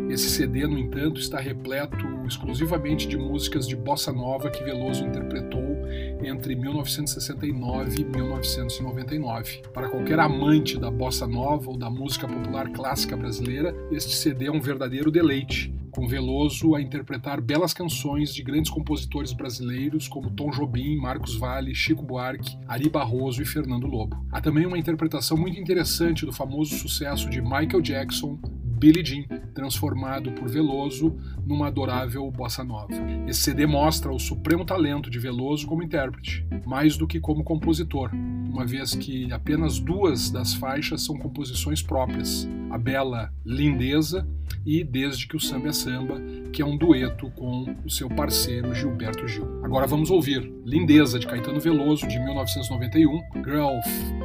Esse CD, no entanto, está repleto exclusivamente de músicas de bossa nova que Veloso interpretou entre 1969 e 1999. Para qualquer amante da bossa nova ou da música popular clássica brasileira, este CD é um verdadeiro deleite com Veloso a interpretar belas canções de grandes compositores brasileiros como Tom Jobim, Marcos Valle, Chico Buarque, Ari Barroso e Fernando Lobo. Há também uma interpretação muito interessante do famoso sucesso de Michael Jackson, Billie Jean, transformado por Veloso numa adorável bossa nova. Esse CD mostra o supremo talento de Veloso como intérprete, mais do que como compositor, uma vez que apenas duas das faixas são composições próprias, a bela Lindeza e Desde que o Samba é Samba, que é um dueto com o seu parceiro Gilberto Gil. Agora vamos ouvir Lindeza de Caetano Veloso de 1991, Girl,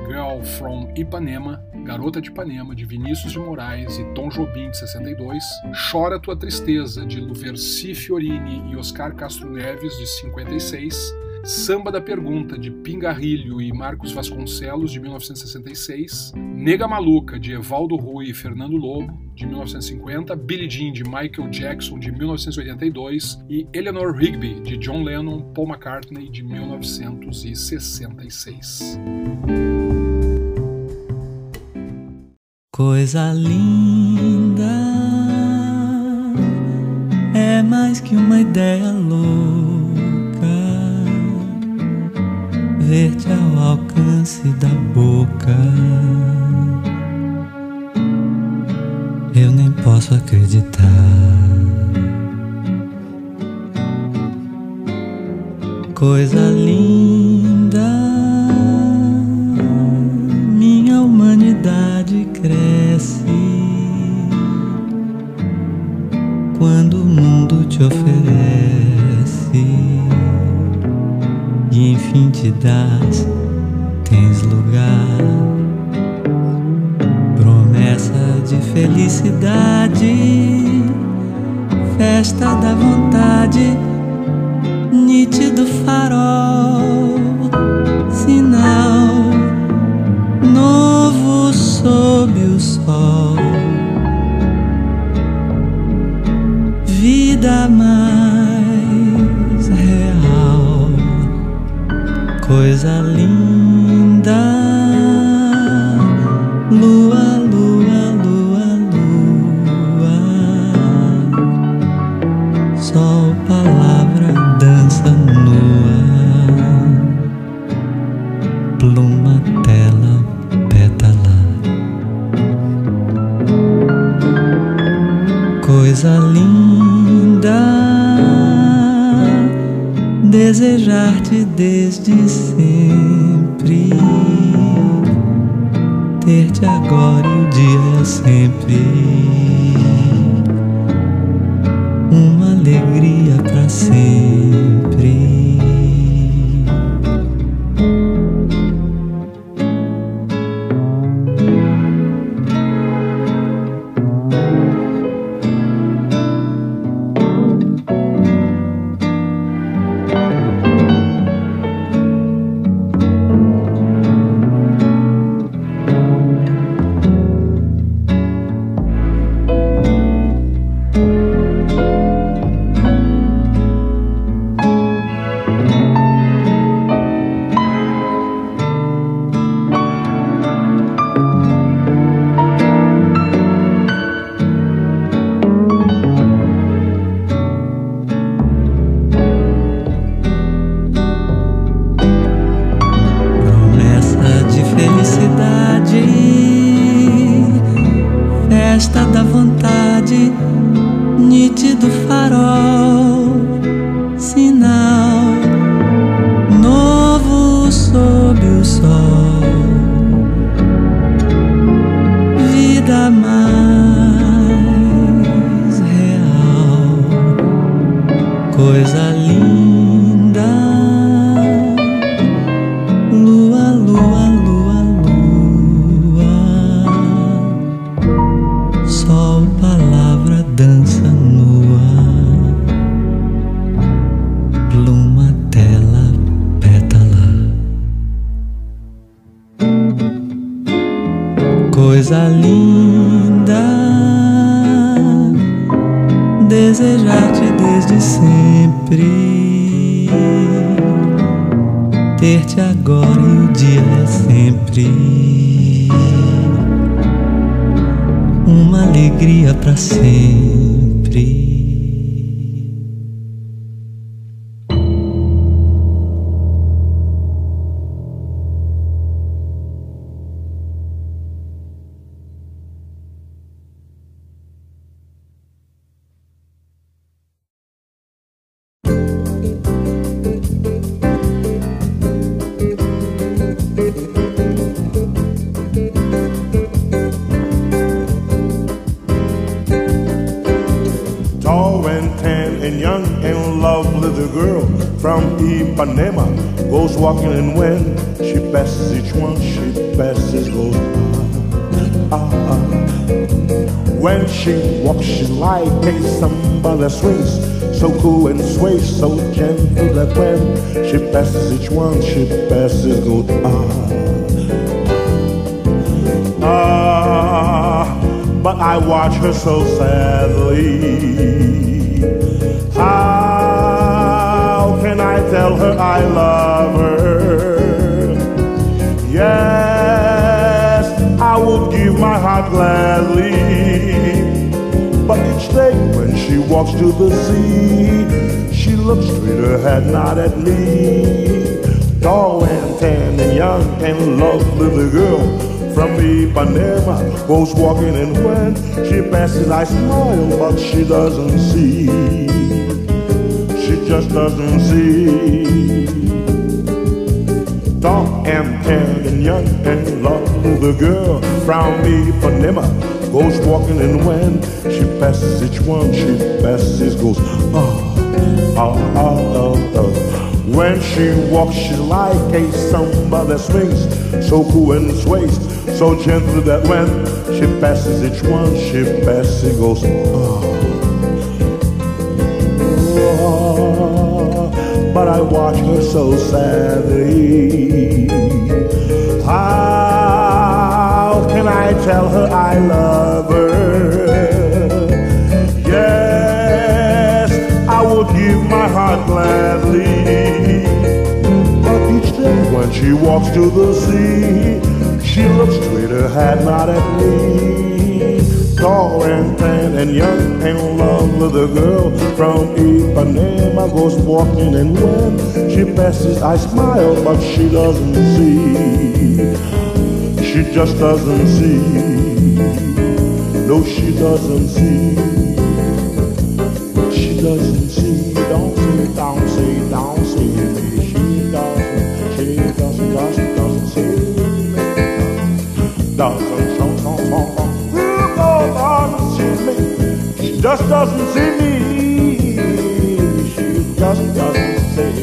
Girl from Ipanema, Garota de Ipanema de Vinícius de Moraes e Tom Jobim de 62, Chora Tua Tristeza de Luverci Fiorini e Oscar Castro Neves de 56, Samba da Pergunta, de Pingarrilho e Marcos Vasconcelos, de 1966, Nega Maluca, de Evaldo Rui e Fernando Lobo, de 1950, Billie Jean, de Michael Jackson, de 1982 e Eleanor Rigby, de John Lennon, Paul McCartney, de 1966. Coisa linda é mais que uma ideia louca, ver-te ao alcance da boca. Eu nem posso acreditar. Coisa linda, minha humanidade quando o mundo te oferece e enfim te das, tens lugar. Promessa de felicidade, festa da vontade, nítido farol, sinal novo sob o sol. mais real, coisa linda. desde sempre. Ter-te agora e o dia é sempre. Yes, I would give my heart gladly. But each day when she walks to the sea, she looks straight ahead, not at me. Tall and tan and young and lovely, the girl from Ipanema goes walking and when she passes I smile but she doesn't see she just doesn't see Tall and tan young and lovely, the girl from Ipanema goes walking, and when she passes each one, she passes, goes, oh, oh, oh, oh, oh. When she walks, she's like a samba that swings, so cool and sways, so gentle that when she passes each one, she passes, goes, oh. But I watch her so sadly. How can I tell her I love her? Yes, I will give my heart gladly. But each day when she walks to the sea, she looks straight ahead, not at me. Tall and tan and young and lovely, the girl from Ipanema goes walking, and when she passes, I smile, but she doesn't see she just doesn't see. No, she doesn't see. She doesn't see. Don't see, don't see, don't me. She doesn't, she doesn't, doesn't, doesn't see. Doesn't, so, so, so, just doesn't see me. She just doesn't see.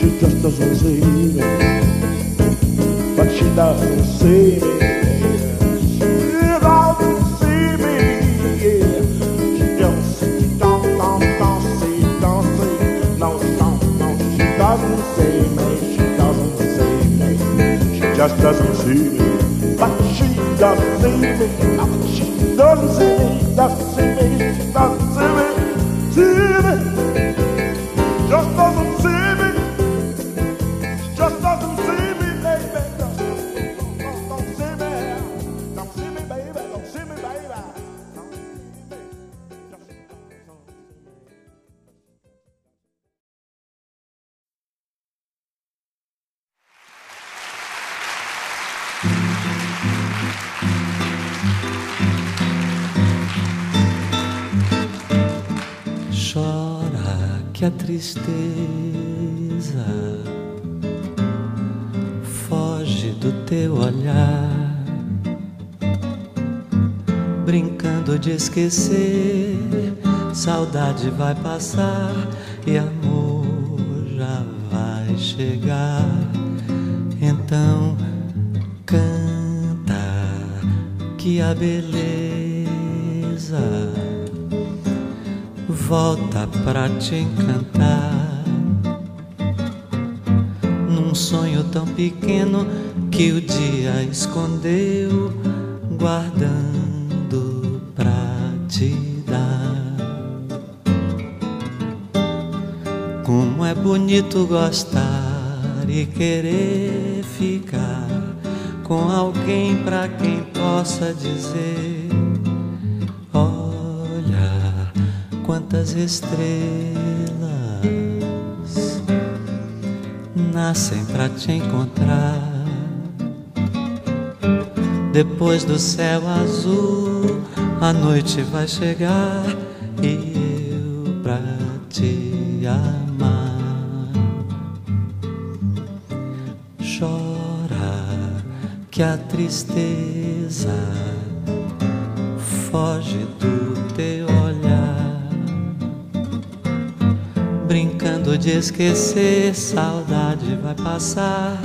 She just doesn't see me but she doesn't see me. She doesn't see me. Yeah. She just don't, don't, don't see, don't see, no, don't, no. She doesn't see me. She doesn't see me. She just doesn't see me, but she doesn't see me. No, she doesn't see me. Doesn't see me. She doesn't see me. See me. Tristeza foge do teu olhar, brincando de esquecer. Saudade vai passar e amor já vai chegar. Então canta que a beleza volta pra te encantar. Num sonho tão pequeno que o dia escondeu, guardando pra te dar. Como é bonito gostar e querer ficar com alguém pra quem possa dizer: quantas estrelas nascem pra te encontrar. Depois do céu azul, a noite vai chegar e eu pra te amar. Chora que a tristeza esquecer, saudade vai passar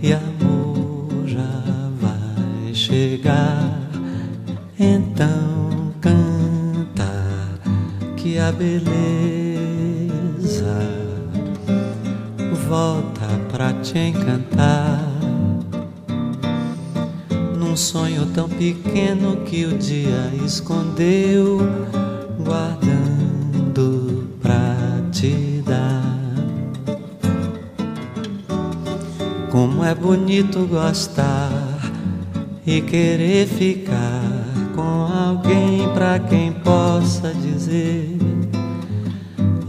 e amor já vai chegar. Então canta que a beleza volta pra te encantar. Num sonho tão pequeno que o dia escondeu, gostar e querer ficar com alguém para quem possa dizer: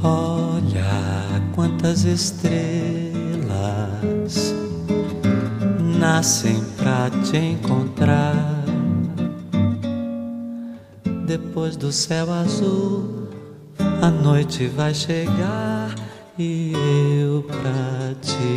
Olha quantas estrelas nascem para te encontrar. Depois do céu azul, a noite vai chegar e eu pra ti.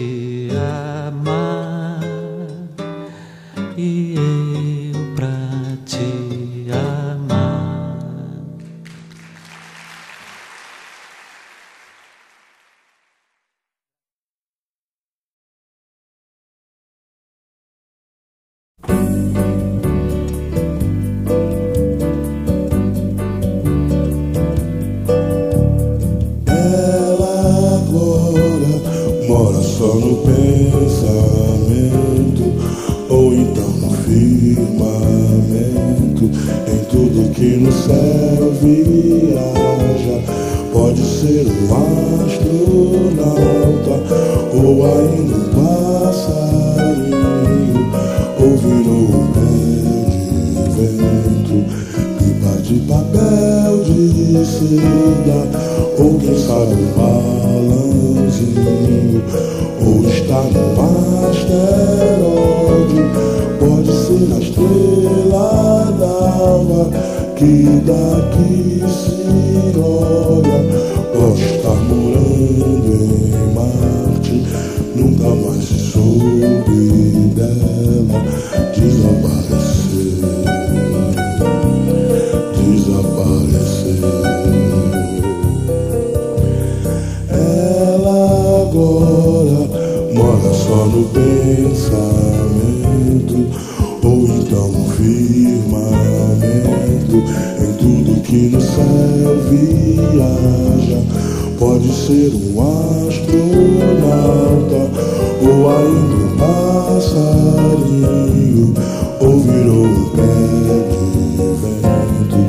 passarinho ouvirou o de vento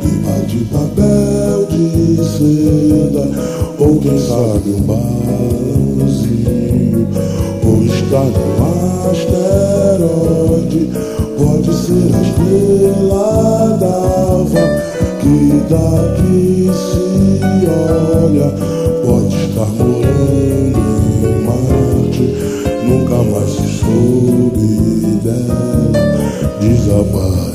Pipa de papel de seda. Ou quem sabe um balãozinho Ou está no asteroide. Pode ser a estrela d'alva Que daqui se olha. Pode estar no up. Uh,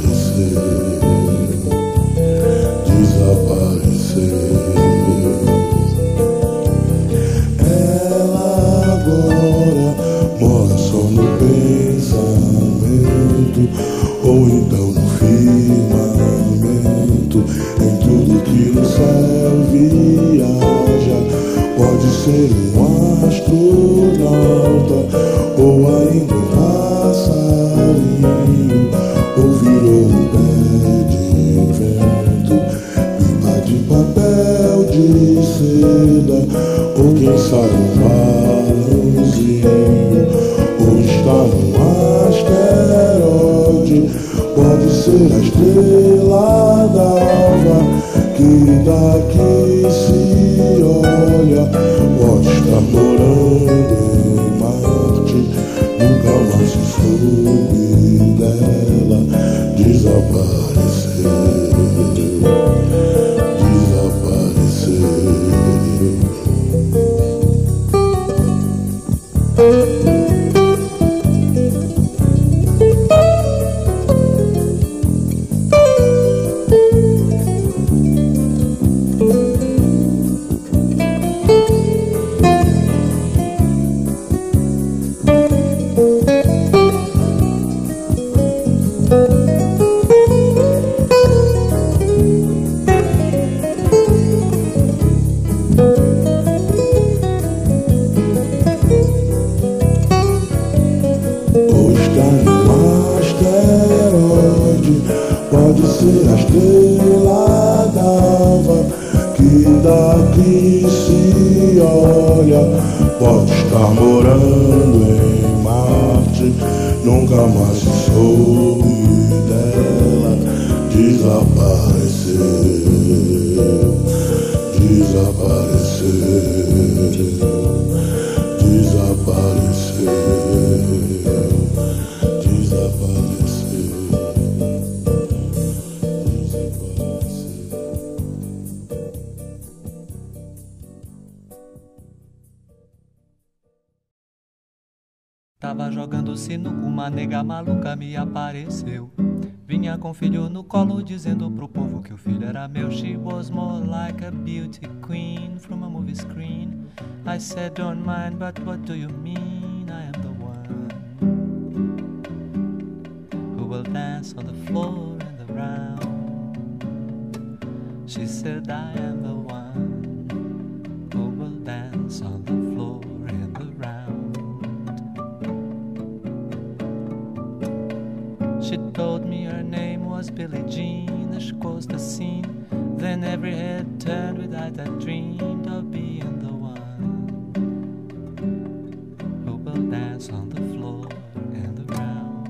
dizendo pro povo que o filho era meu. She was more like a beauty queen from a movie screen. I said, Don't mind, but what do you mean? Turned with dreamed of being the one who will dance on the floor and the ground.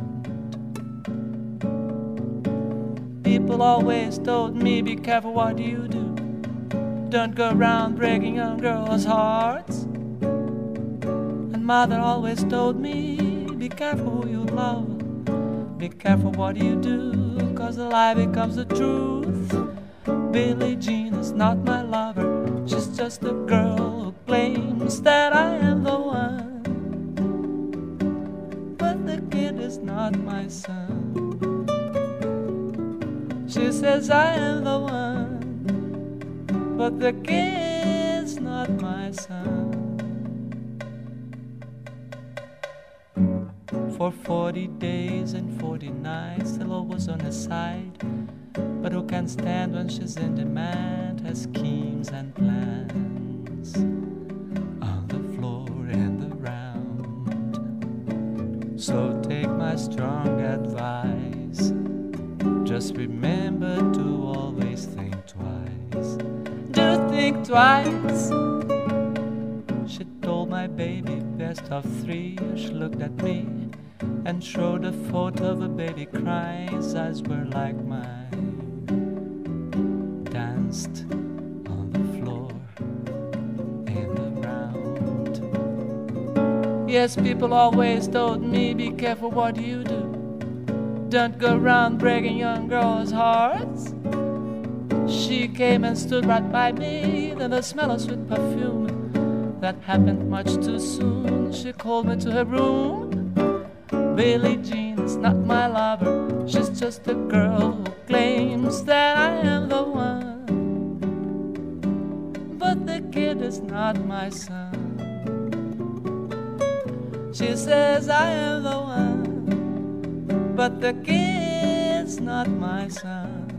People always told me, be careful what you do. Don't go around breaking young girls' hearts. And mother always told me, be careful who you love. Be careful what you do, cause the lie becomes the truth. Billie Jean is not my lover, she's just a girl who claims that I am the one. But the kid is not my son. She says I am the one, but the kid's not my son. For 40 days and 40 nights, the Lord was on her side. But who can stand when she's in demand? Her schemes and plans on the floor and around. So take my strong advice. Just remember to always think twice. Do think twice. She told my baby best of three. She looked at me and showed a photo of a baby crying. His eyes were like mine. Danced on the floor. Yes, people always told me be careful what you do. Don't go around breaking young girls' hearts. She came and stood right by me, then the smell of sweet perfume. That happened much too soon. She called me to her room. Billie Jean is not my lover. She's just a girl who claims that I am the Kid is not my son. She says I am the one. But the kid's not my son.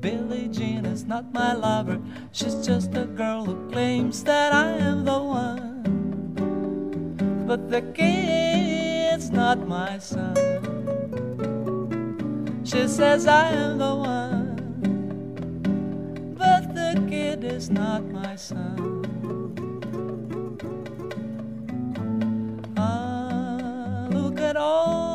Billie Jean is not my lover. She's just a girl who claims that I am the one. But the kid's not my son. She says I am the one. The kid is not my son. Ah, look at all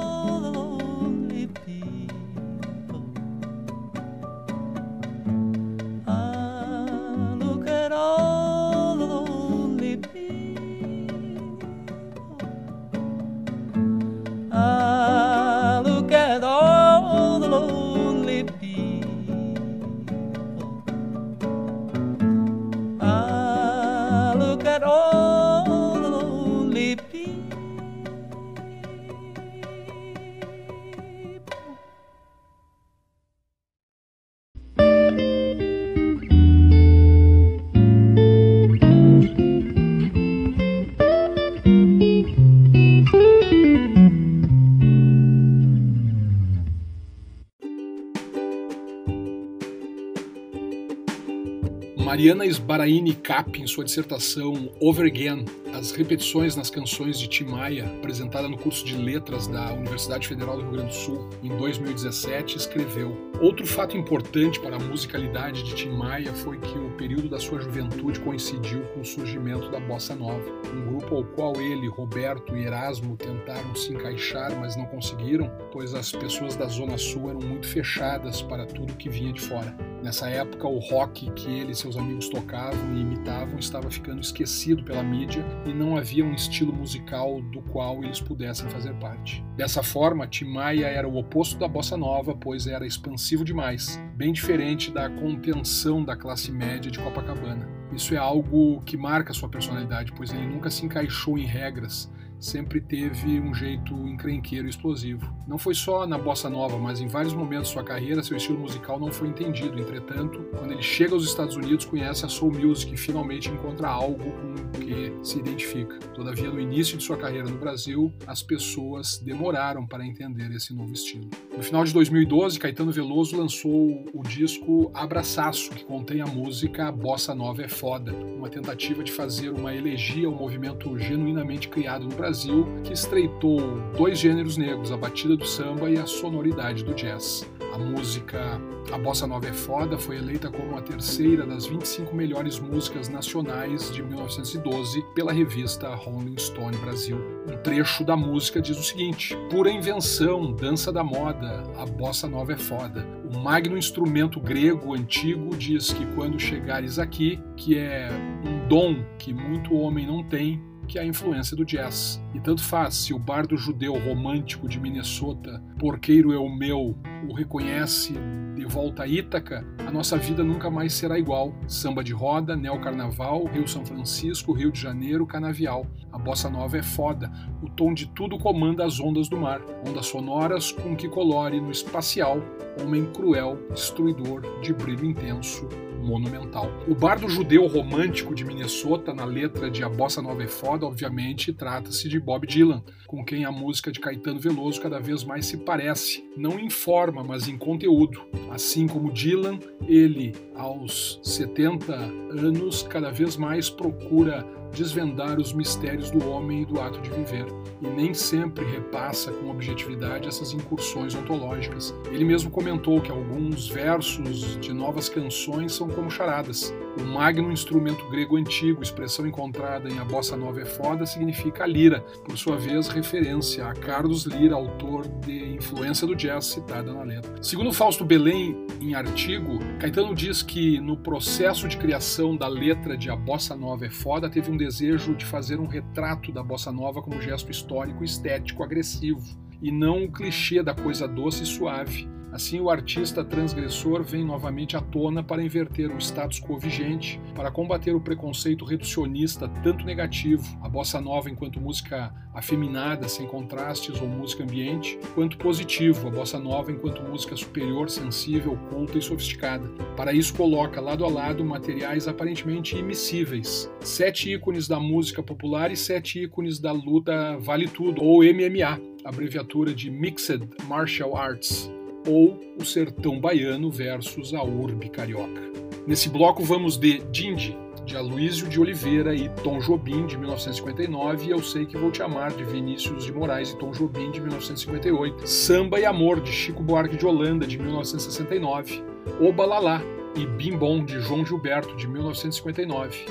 Mariana Sbaraini Cap, em sua dissertação Over Again, as repetições nas canções de Tim Maia, apresentada no curso de letras da Universidade Federal do Rio Grande do Sul em 2017, escreveu: Outro fato importante para a musicalidade de Tim Maia foi que o período da sua juventude coincidiu com o surgimento da bossa nova, um grupo ao qual ele, Roberto e Erasmo tentaram se encaixar, mas não conseguiram, pois as pessoas da Zona Sul eram muito fechadas para tudo que vinha de fora. Nessa época, o rock que ele e seus amigos tocavam e imitavam estava ficando esquecido pela mídia e não havia um estilo musical do qual eles pudessem fazer parte. Dessa forma, Tim Maia era o oposto da bossa nova, pois era expansivo demais, bem diferente da contenção da classe média de Copacabana. Isso é algo que marca sua personalidade, pois ele nunca se encaixou em regras, sempre teve um jeito encrenqueiro e explosivo. Não foi só na bossa nova, mas em vários momentos de sua carreira seu estilo musical não foi entendido. Entretanto, quando ele chega aos Estados Unidos, conhece a soul music e finalmente encontra algo com o que se identifica. Todavia, no início de sua carreira no Brasil, as pessoas demoraram para entender esse novo estilo. No final de 2012, Caetano Veloso lançou o disco Abraçaço, que contém a música Bossa Nova é Foda, uma tentativa de fazer uma elegia ao movimento genuinamente criado no Brasil Brasil que estreitou dois gêneros negros, a batida do samba e a sonoridade do jazz. A música A Bossa Nova é Foda foi eleita como a terceira das 25 melhores músicas nacionais de 1912 pela revista Rolling Stone Brasil. Um trecho da música diz o seguinte: Pura invenção, dança da moda, a bossa nova é foda. O magno instrumento grego antigo diz que quando chegares aqui, que é um dom que muito homem não tem, que a influência do jazz. E tanto faz se o bardo judeu romântico de Minnesota, porqueiro é o meu, o reconhece de volta a Ítaca, a nossa vida nunca mais será igual. Samba de roda, neo-carnaval, Rio São Francisco, Rio de Janeiro, canavial. A bossa nova é foda, o tom de tudo comanda as ondas do mar, ondas sonoras com que colore no espacial, homem cruel, destruidor, de brilho intenso, monumental. O bardo judeu romântico de Minnesota, na letra de A Bossa Nova é Foda, obviamente, trata-se de Bob Dylan, com quem a música de Caetano Veloso cada vez mais se parece, não em forma, mas em conteúdo. Assim como Dylan, ele, aos 70 anos, cada vez mais procura desvendar os mistérios do homem e do ato de viver, e nem sempre repassa com objetividade essas incursões ontológicas. Ele mesmo comentou que alguns versos de novas canções são como charadas. O magno instrumento grego antigo, expressão encontrada em A Bossa Nova é Foda, significa lira, por sua vez referência a Carlos Lira, autor de influência do jazz citada na letra. Segundo Fausto Belém, em artigo, Caetano diz que no processo de criação da letra de A Bossa Nova é Foda teve um desejo de fazer um retrato da bossa nova como gesto histórico, estético, agressivo, e não o clichê da coisa doce e suave. Assim, o artista transgressor vem novamente à tona para inverter o status quo vigente, para combater o preconceito reducionista tanto negativo, a bossa nova enquanto música afeminada, sem contrastes ou música ambiente, quanto positivo, a bossa nova enquanto música superior, sensível, culta e sofisticada. Para isso, coloca lado a lado materiais aparentemente imissíveis: sete ícones da música popular e sete ícones da luta Vale Tudo, ou MMA, abreviatura de Mixed Martial Arts ou o sertão baiano versus a urbe carioca. Nesse bloco vamos de Dindi, de Aloísio de Oliveira e Tom Jobim, de 1959, e Eu Sei Que Vou Te Amar, de Vinícius de Moraes e Tom Jobim, de 1958, Samba e Amor, de Chico Buarque de Holanda, de 1969, Oba Lalá e Bim Bom, de João Gilberto, de 1959,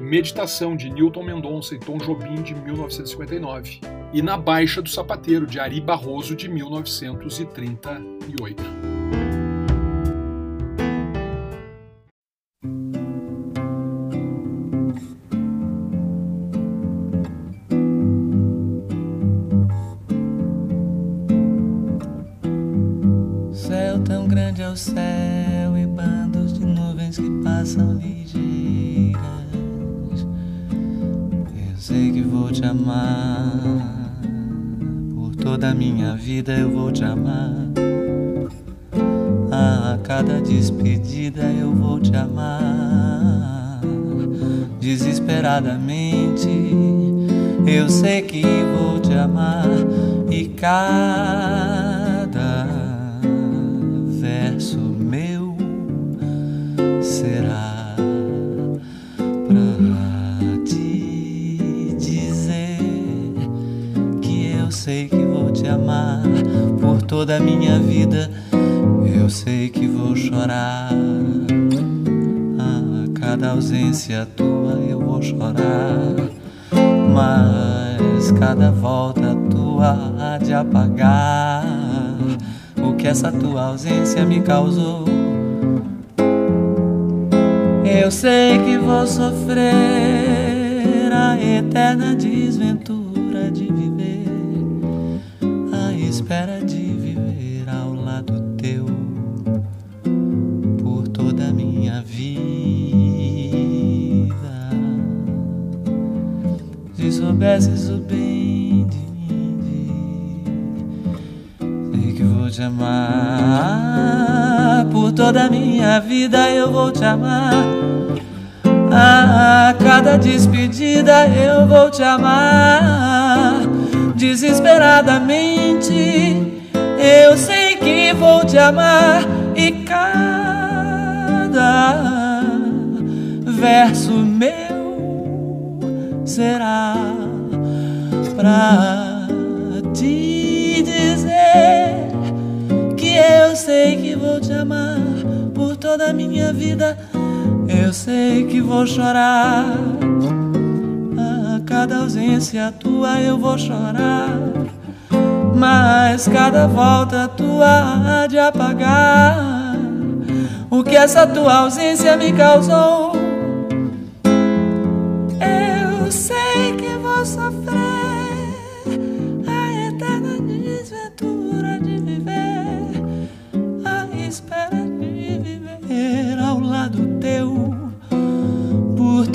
Meditação, de Newton Mendonça e Tom Jobim, de 1959, e Na Baixa do Sapateiro, de Ari Barroso, de 1938. Amar. A cada despedida eu vou te amar. Desesperadamente eu sei que vou te amar e cada toda a minha vida. Eu sei que vou chorar. A cada ausência tua eu vou chorar. Mas cada volta tua há de apagar o que essa tua ausência me causou. Eu sei que vou sofrer a eterna desventura minha vida. Eu vou te amar a cada despedida eu vou te amar desesperadamente. Eu sei que vou te amar e cada verso meu será pra toda a minha vida eu sei que vou chorar. A cada ausência tua eu vou chorar. Mas cada volta tua há de apagar o que essa tua ausência me causou. Eu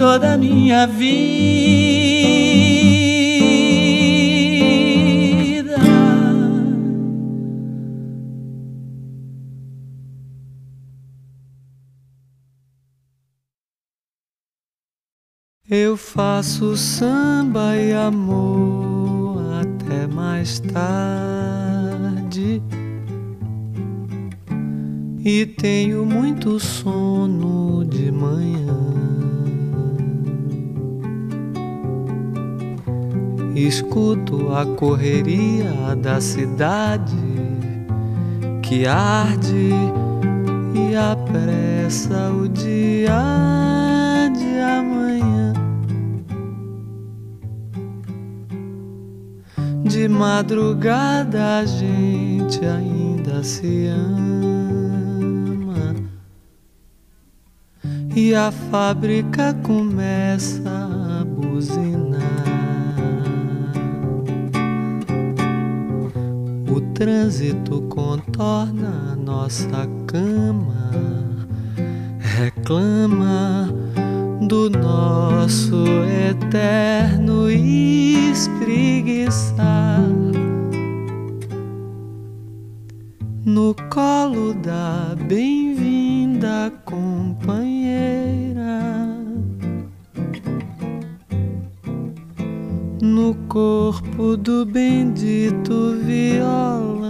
toda a minha vida. Eu faço samba e amor até mais tarde e tenho muito sono de manhã. Escuto a correria da cidade que arde e apressa o dia de amanhã. De madrugada a gente ainda se ama e a fábrica começa a buzinar. Trânsito contorna nossa cama, reclama do nosso eterno espreguiçar. No colo da bem-vinda companheira, no corpo do bendito violão.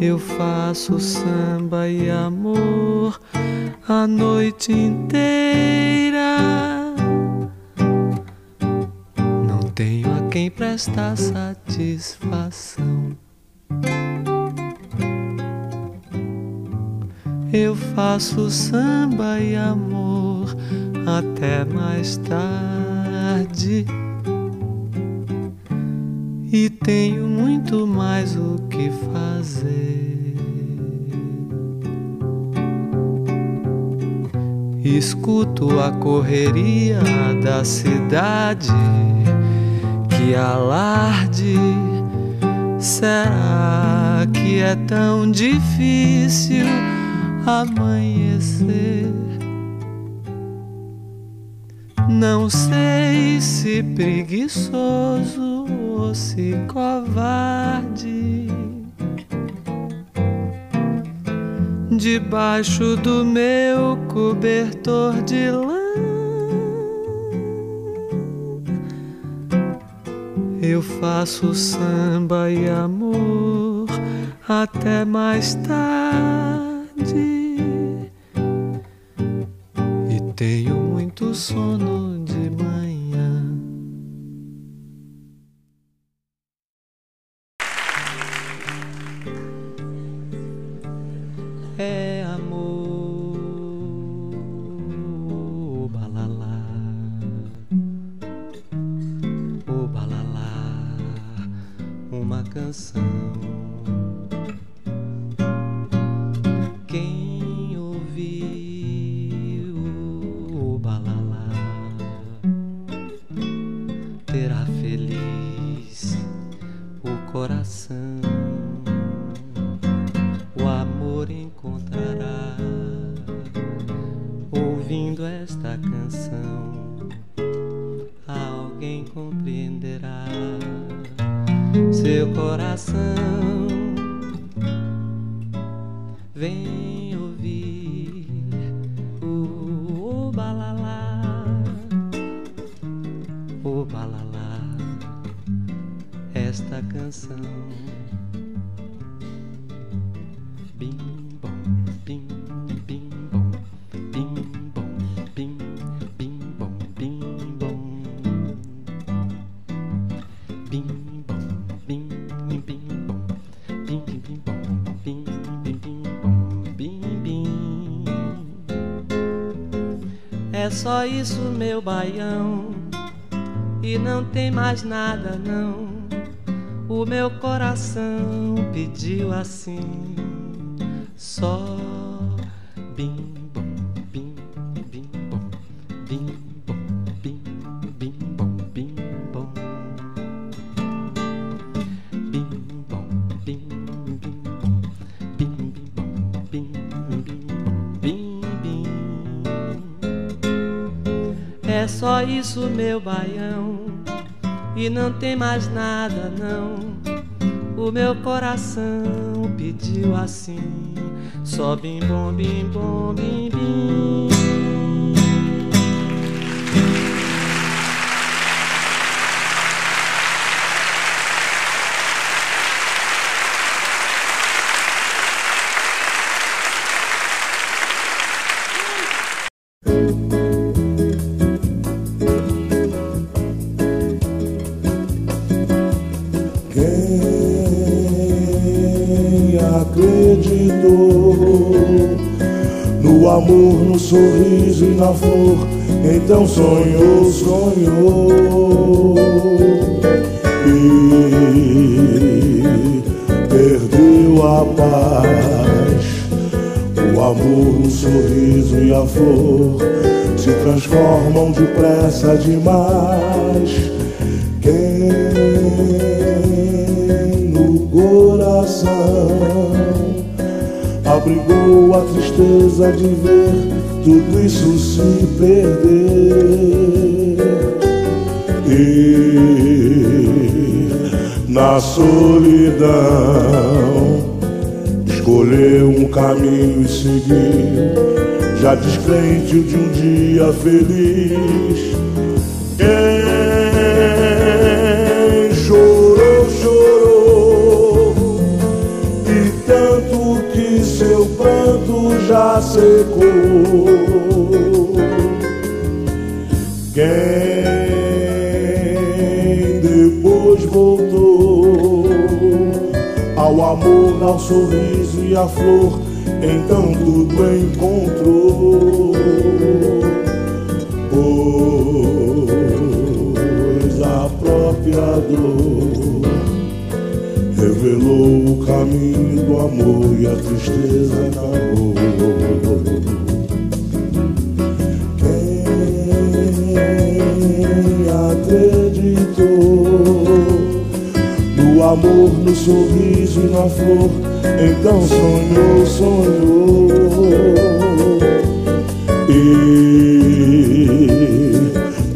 Eu faço samba e amor a noite inteira. Não tenho a quem prestar satisfação. Eu faço samba e amor até mais tarde. E tenho muito mais o que fazer. Escuto a correria da cidade que alarde. Será que é tão difícil amanhecer? Não sei se preguiçoso ou se covarde. Debaixo do meu cobertor de lã, eu faço samba e amor até mais tarde. Muito sono Vem só isso, meu baião. E não tem mais nada, não. O meu coração pediu assim, só isso, meu baião. E não tem mais nada, não. O meu coração pediu assim: só bim bom, bim bom, bim bim. Na flor. Então sonhou, sonhou e perdeu a paz. O amor, o sorriso e a flor se transformam depressa demais. Quem no coração abrigou a tristeza de ver tudo isso se perder. E na solidão escolheu um caminho e seguiu, já descrente de um dia feliz. Ao amor, ao sorriso e à flor, então tudo encontrou. Pois a própria dor revelou o caminho do amor e a tristeza acabou. Quem acreditou amor, no sorriso e na flor, então sonhou, sonhou. E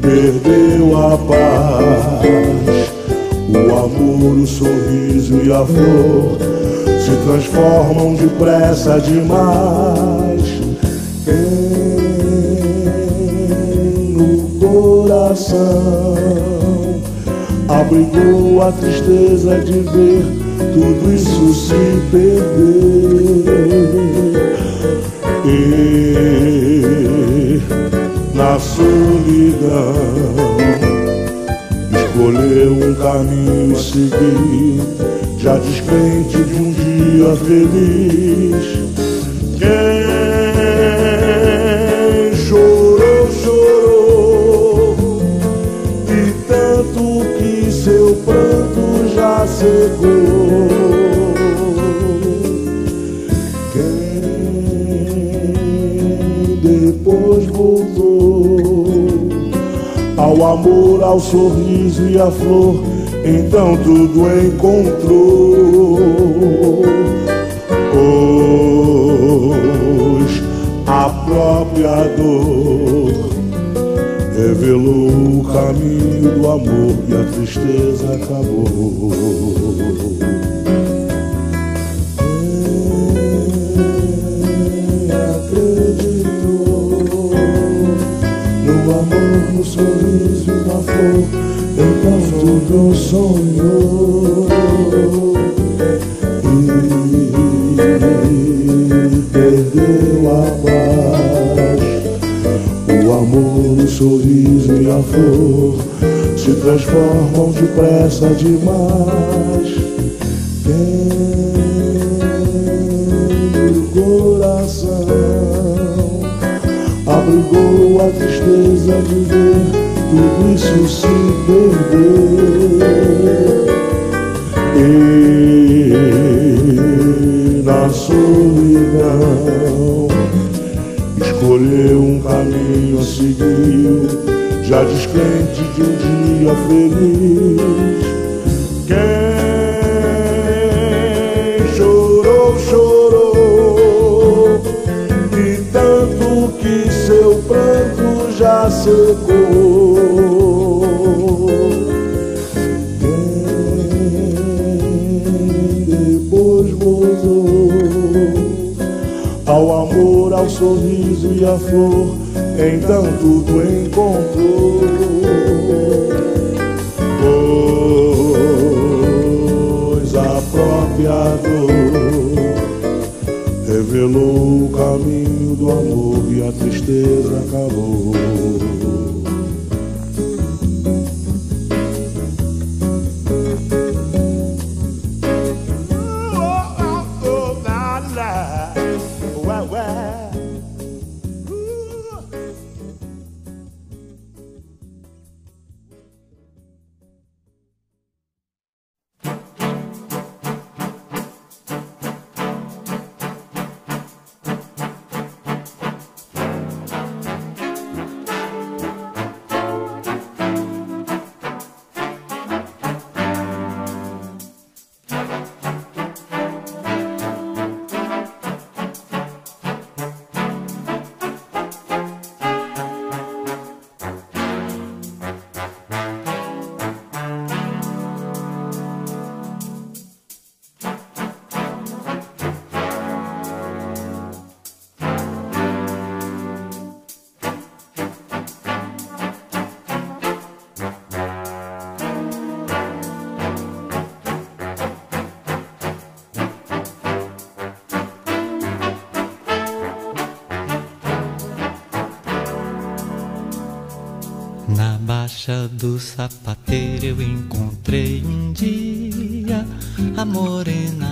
perdeu a paz o amor, o sorriso e a flor se transformam depressa demais. Quem no coração abrigou a tristeza de ver tudo isso se perder. E na solidão escolheu um caminho e seguir, já descrente de um dia feliz. chegou. Quem depois voltou ao amor, ao sorriso e à flor, então tudo encontrou. Hoje a própria dor pelo caminho do amor e a tristeza acabou. Quem acreditou no amor, no sorriso e na flor, enquanto não sonhou. Sorriso e a flor se transformam depressa demais. abrigou a tristeza de ver tudo isso se perder. E na solidão escolheu um caminho a seguir, já descrente de um dia feliz. Ao sorriso e à flor, então tudo encontrou. Pois a própria dor revelou o caminho do amor e a tristeza acabou. Na baixa do sapateiro eu encontrei um dia a morena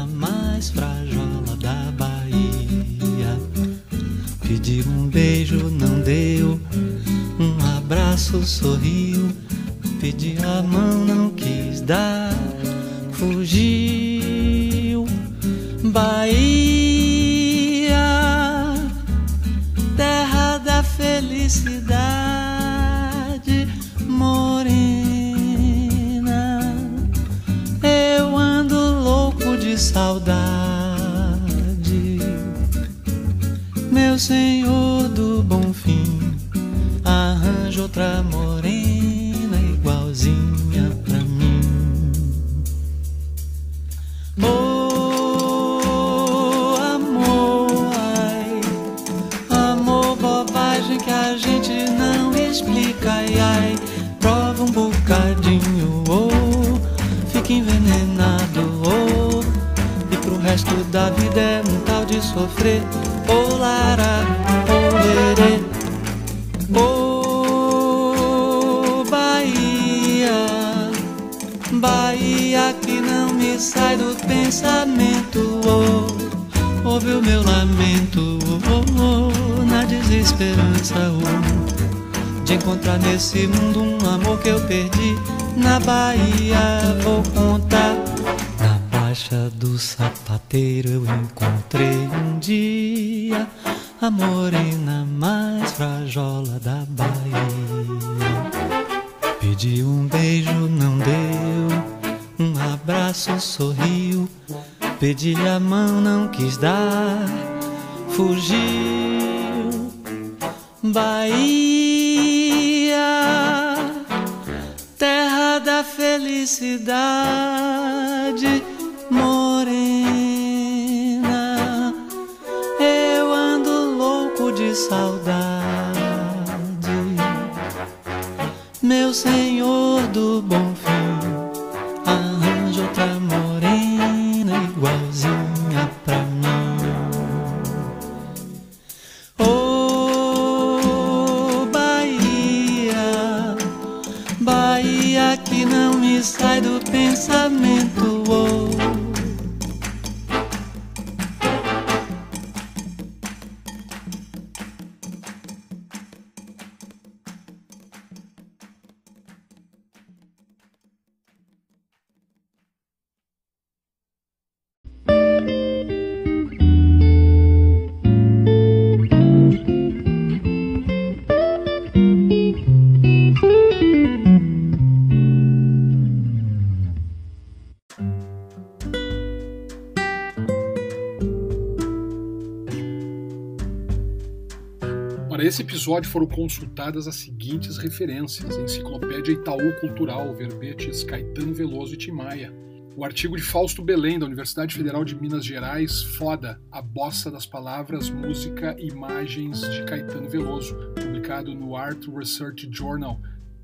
Para esse episódio foram consultadas as seguintes referências: Enciclopédia Itaú Cultural, verbetes Caetano Veloso e Timaya. O artigo de Fausto Belém, da Universidade Federal de Minas Gerais, Foda, a bossa das palavras, música e imagens de Caetano Veloso, publicado no Art Research Journal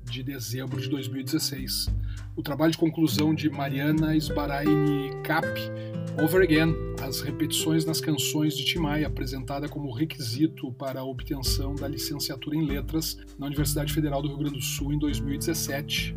de dezembro de 2016. O trabalho de conclusão de Mariana Sbaraini Cap, Over Again, as repetições nas canções de Timaya, apresentada como requisito para a obtenção da licenciatura em Letras na Universidade Federal do Rio Grande do Sul em 2017.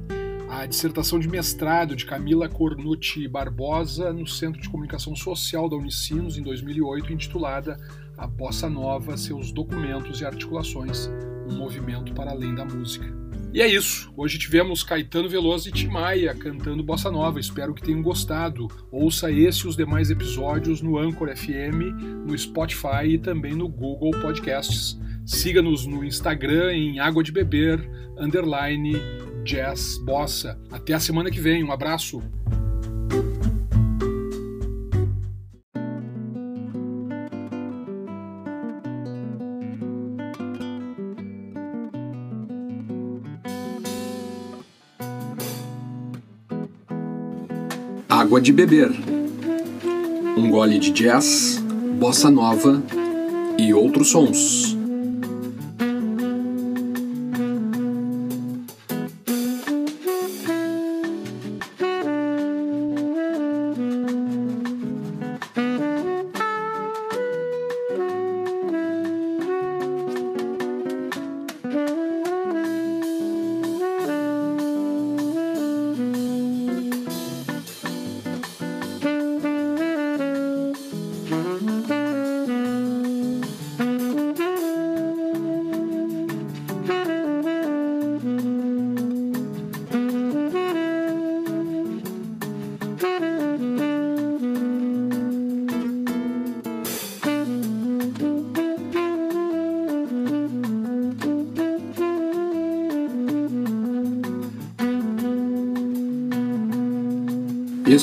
A dissertação de mestrado de Camila Cornucci Barbosa no Centro de Comunicação Social da Unicinos em 2008, intitulada A Bossa Nova, seus documentos e articulações, um movimento para além da música. E é isso. Hoje tivemos Caetano Veloso e Timaya cantando Bossa Nova. Espero que tenham gostado. Ouça esse e os demais episódios no Anchor FM, no Spotify e também no Google Podcasts. Siga-nos no Instagram em Água de Beber, underline, Jazz Bossa. Até a semana que vem. Um abraço. Água de beber. Um gole de jazz, bossa nova e outros sons.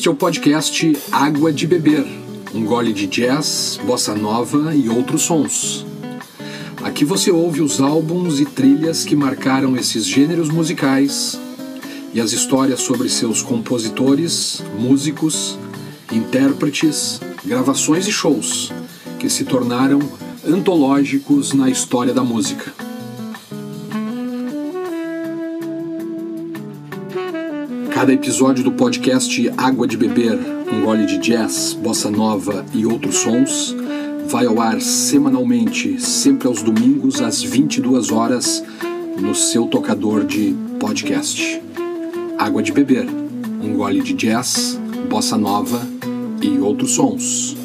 Este é o podcast Água de Beber, um gole de jazz, bossa nova e outros sons. Aqui você ouve os álbuns e trilhas que marcaram esses gêneros musicais e as histórias sobre seus compositores, músicos, intérpretes, gravações e shows que se tornaram antológicos na história da música. Cada episódio do podcast Água de Beber, um gole de jazz, bossa nova e outros sons, vai ao ar semanalmente, sempre aos domingos às 22 horas, no seu tocador de podcast. Água de Beber, um gole de jazz, bossa nova e outros sons.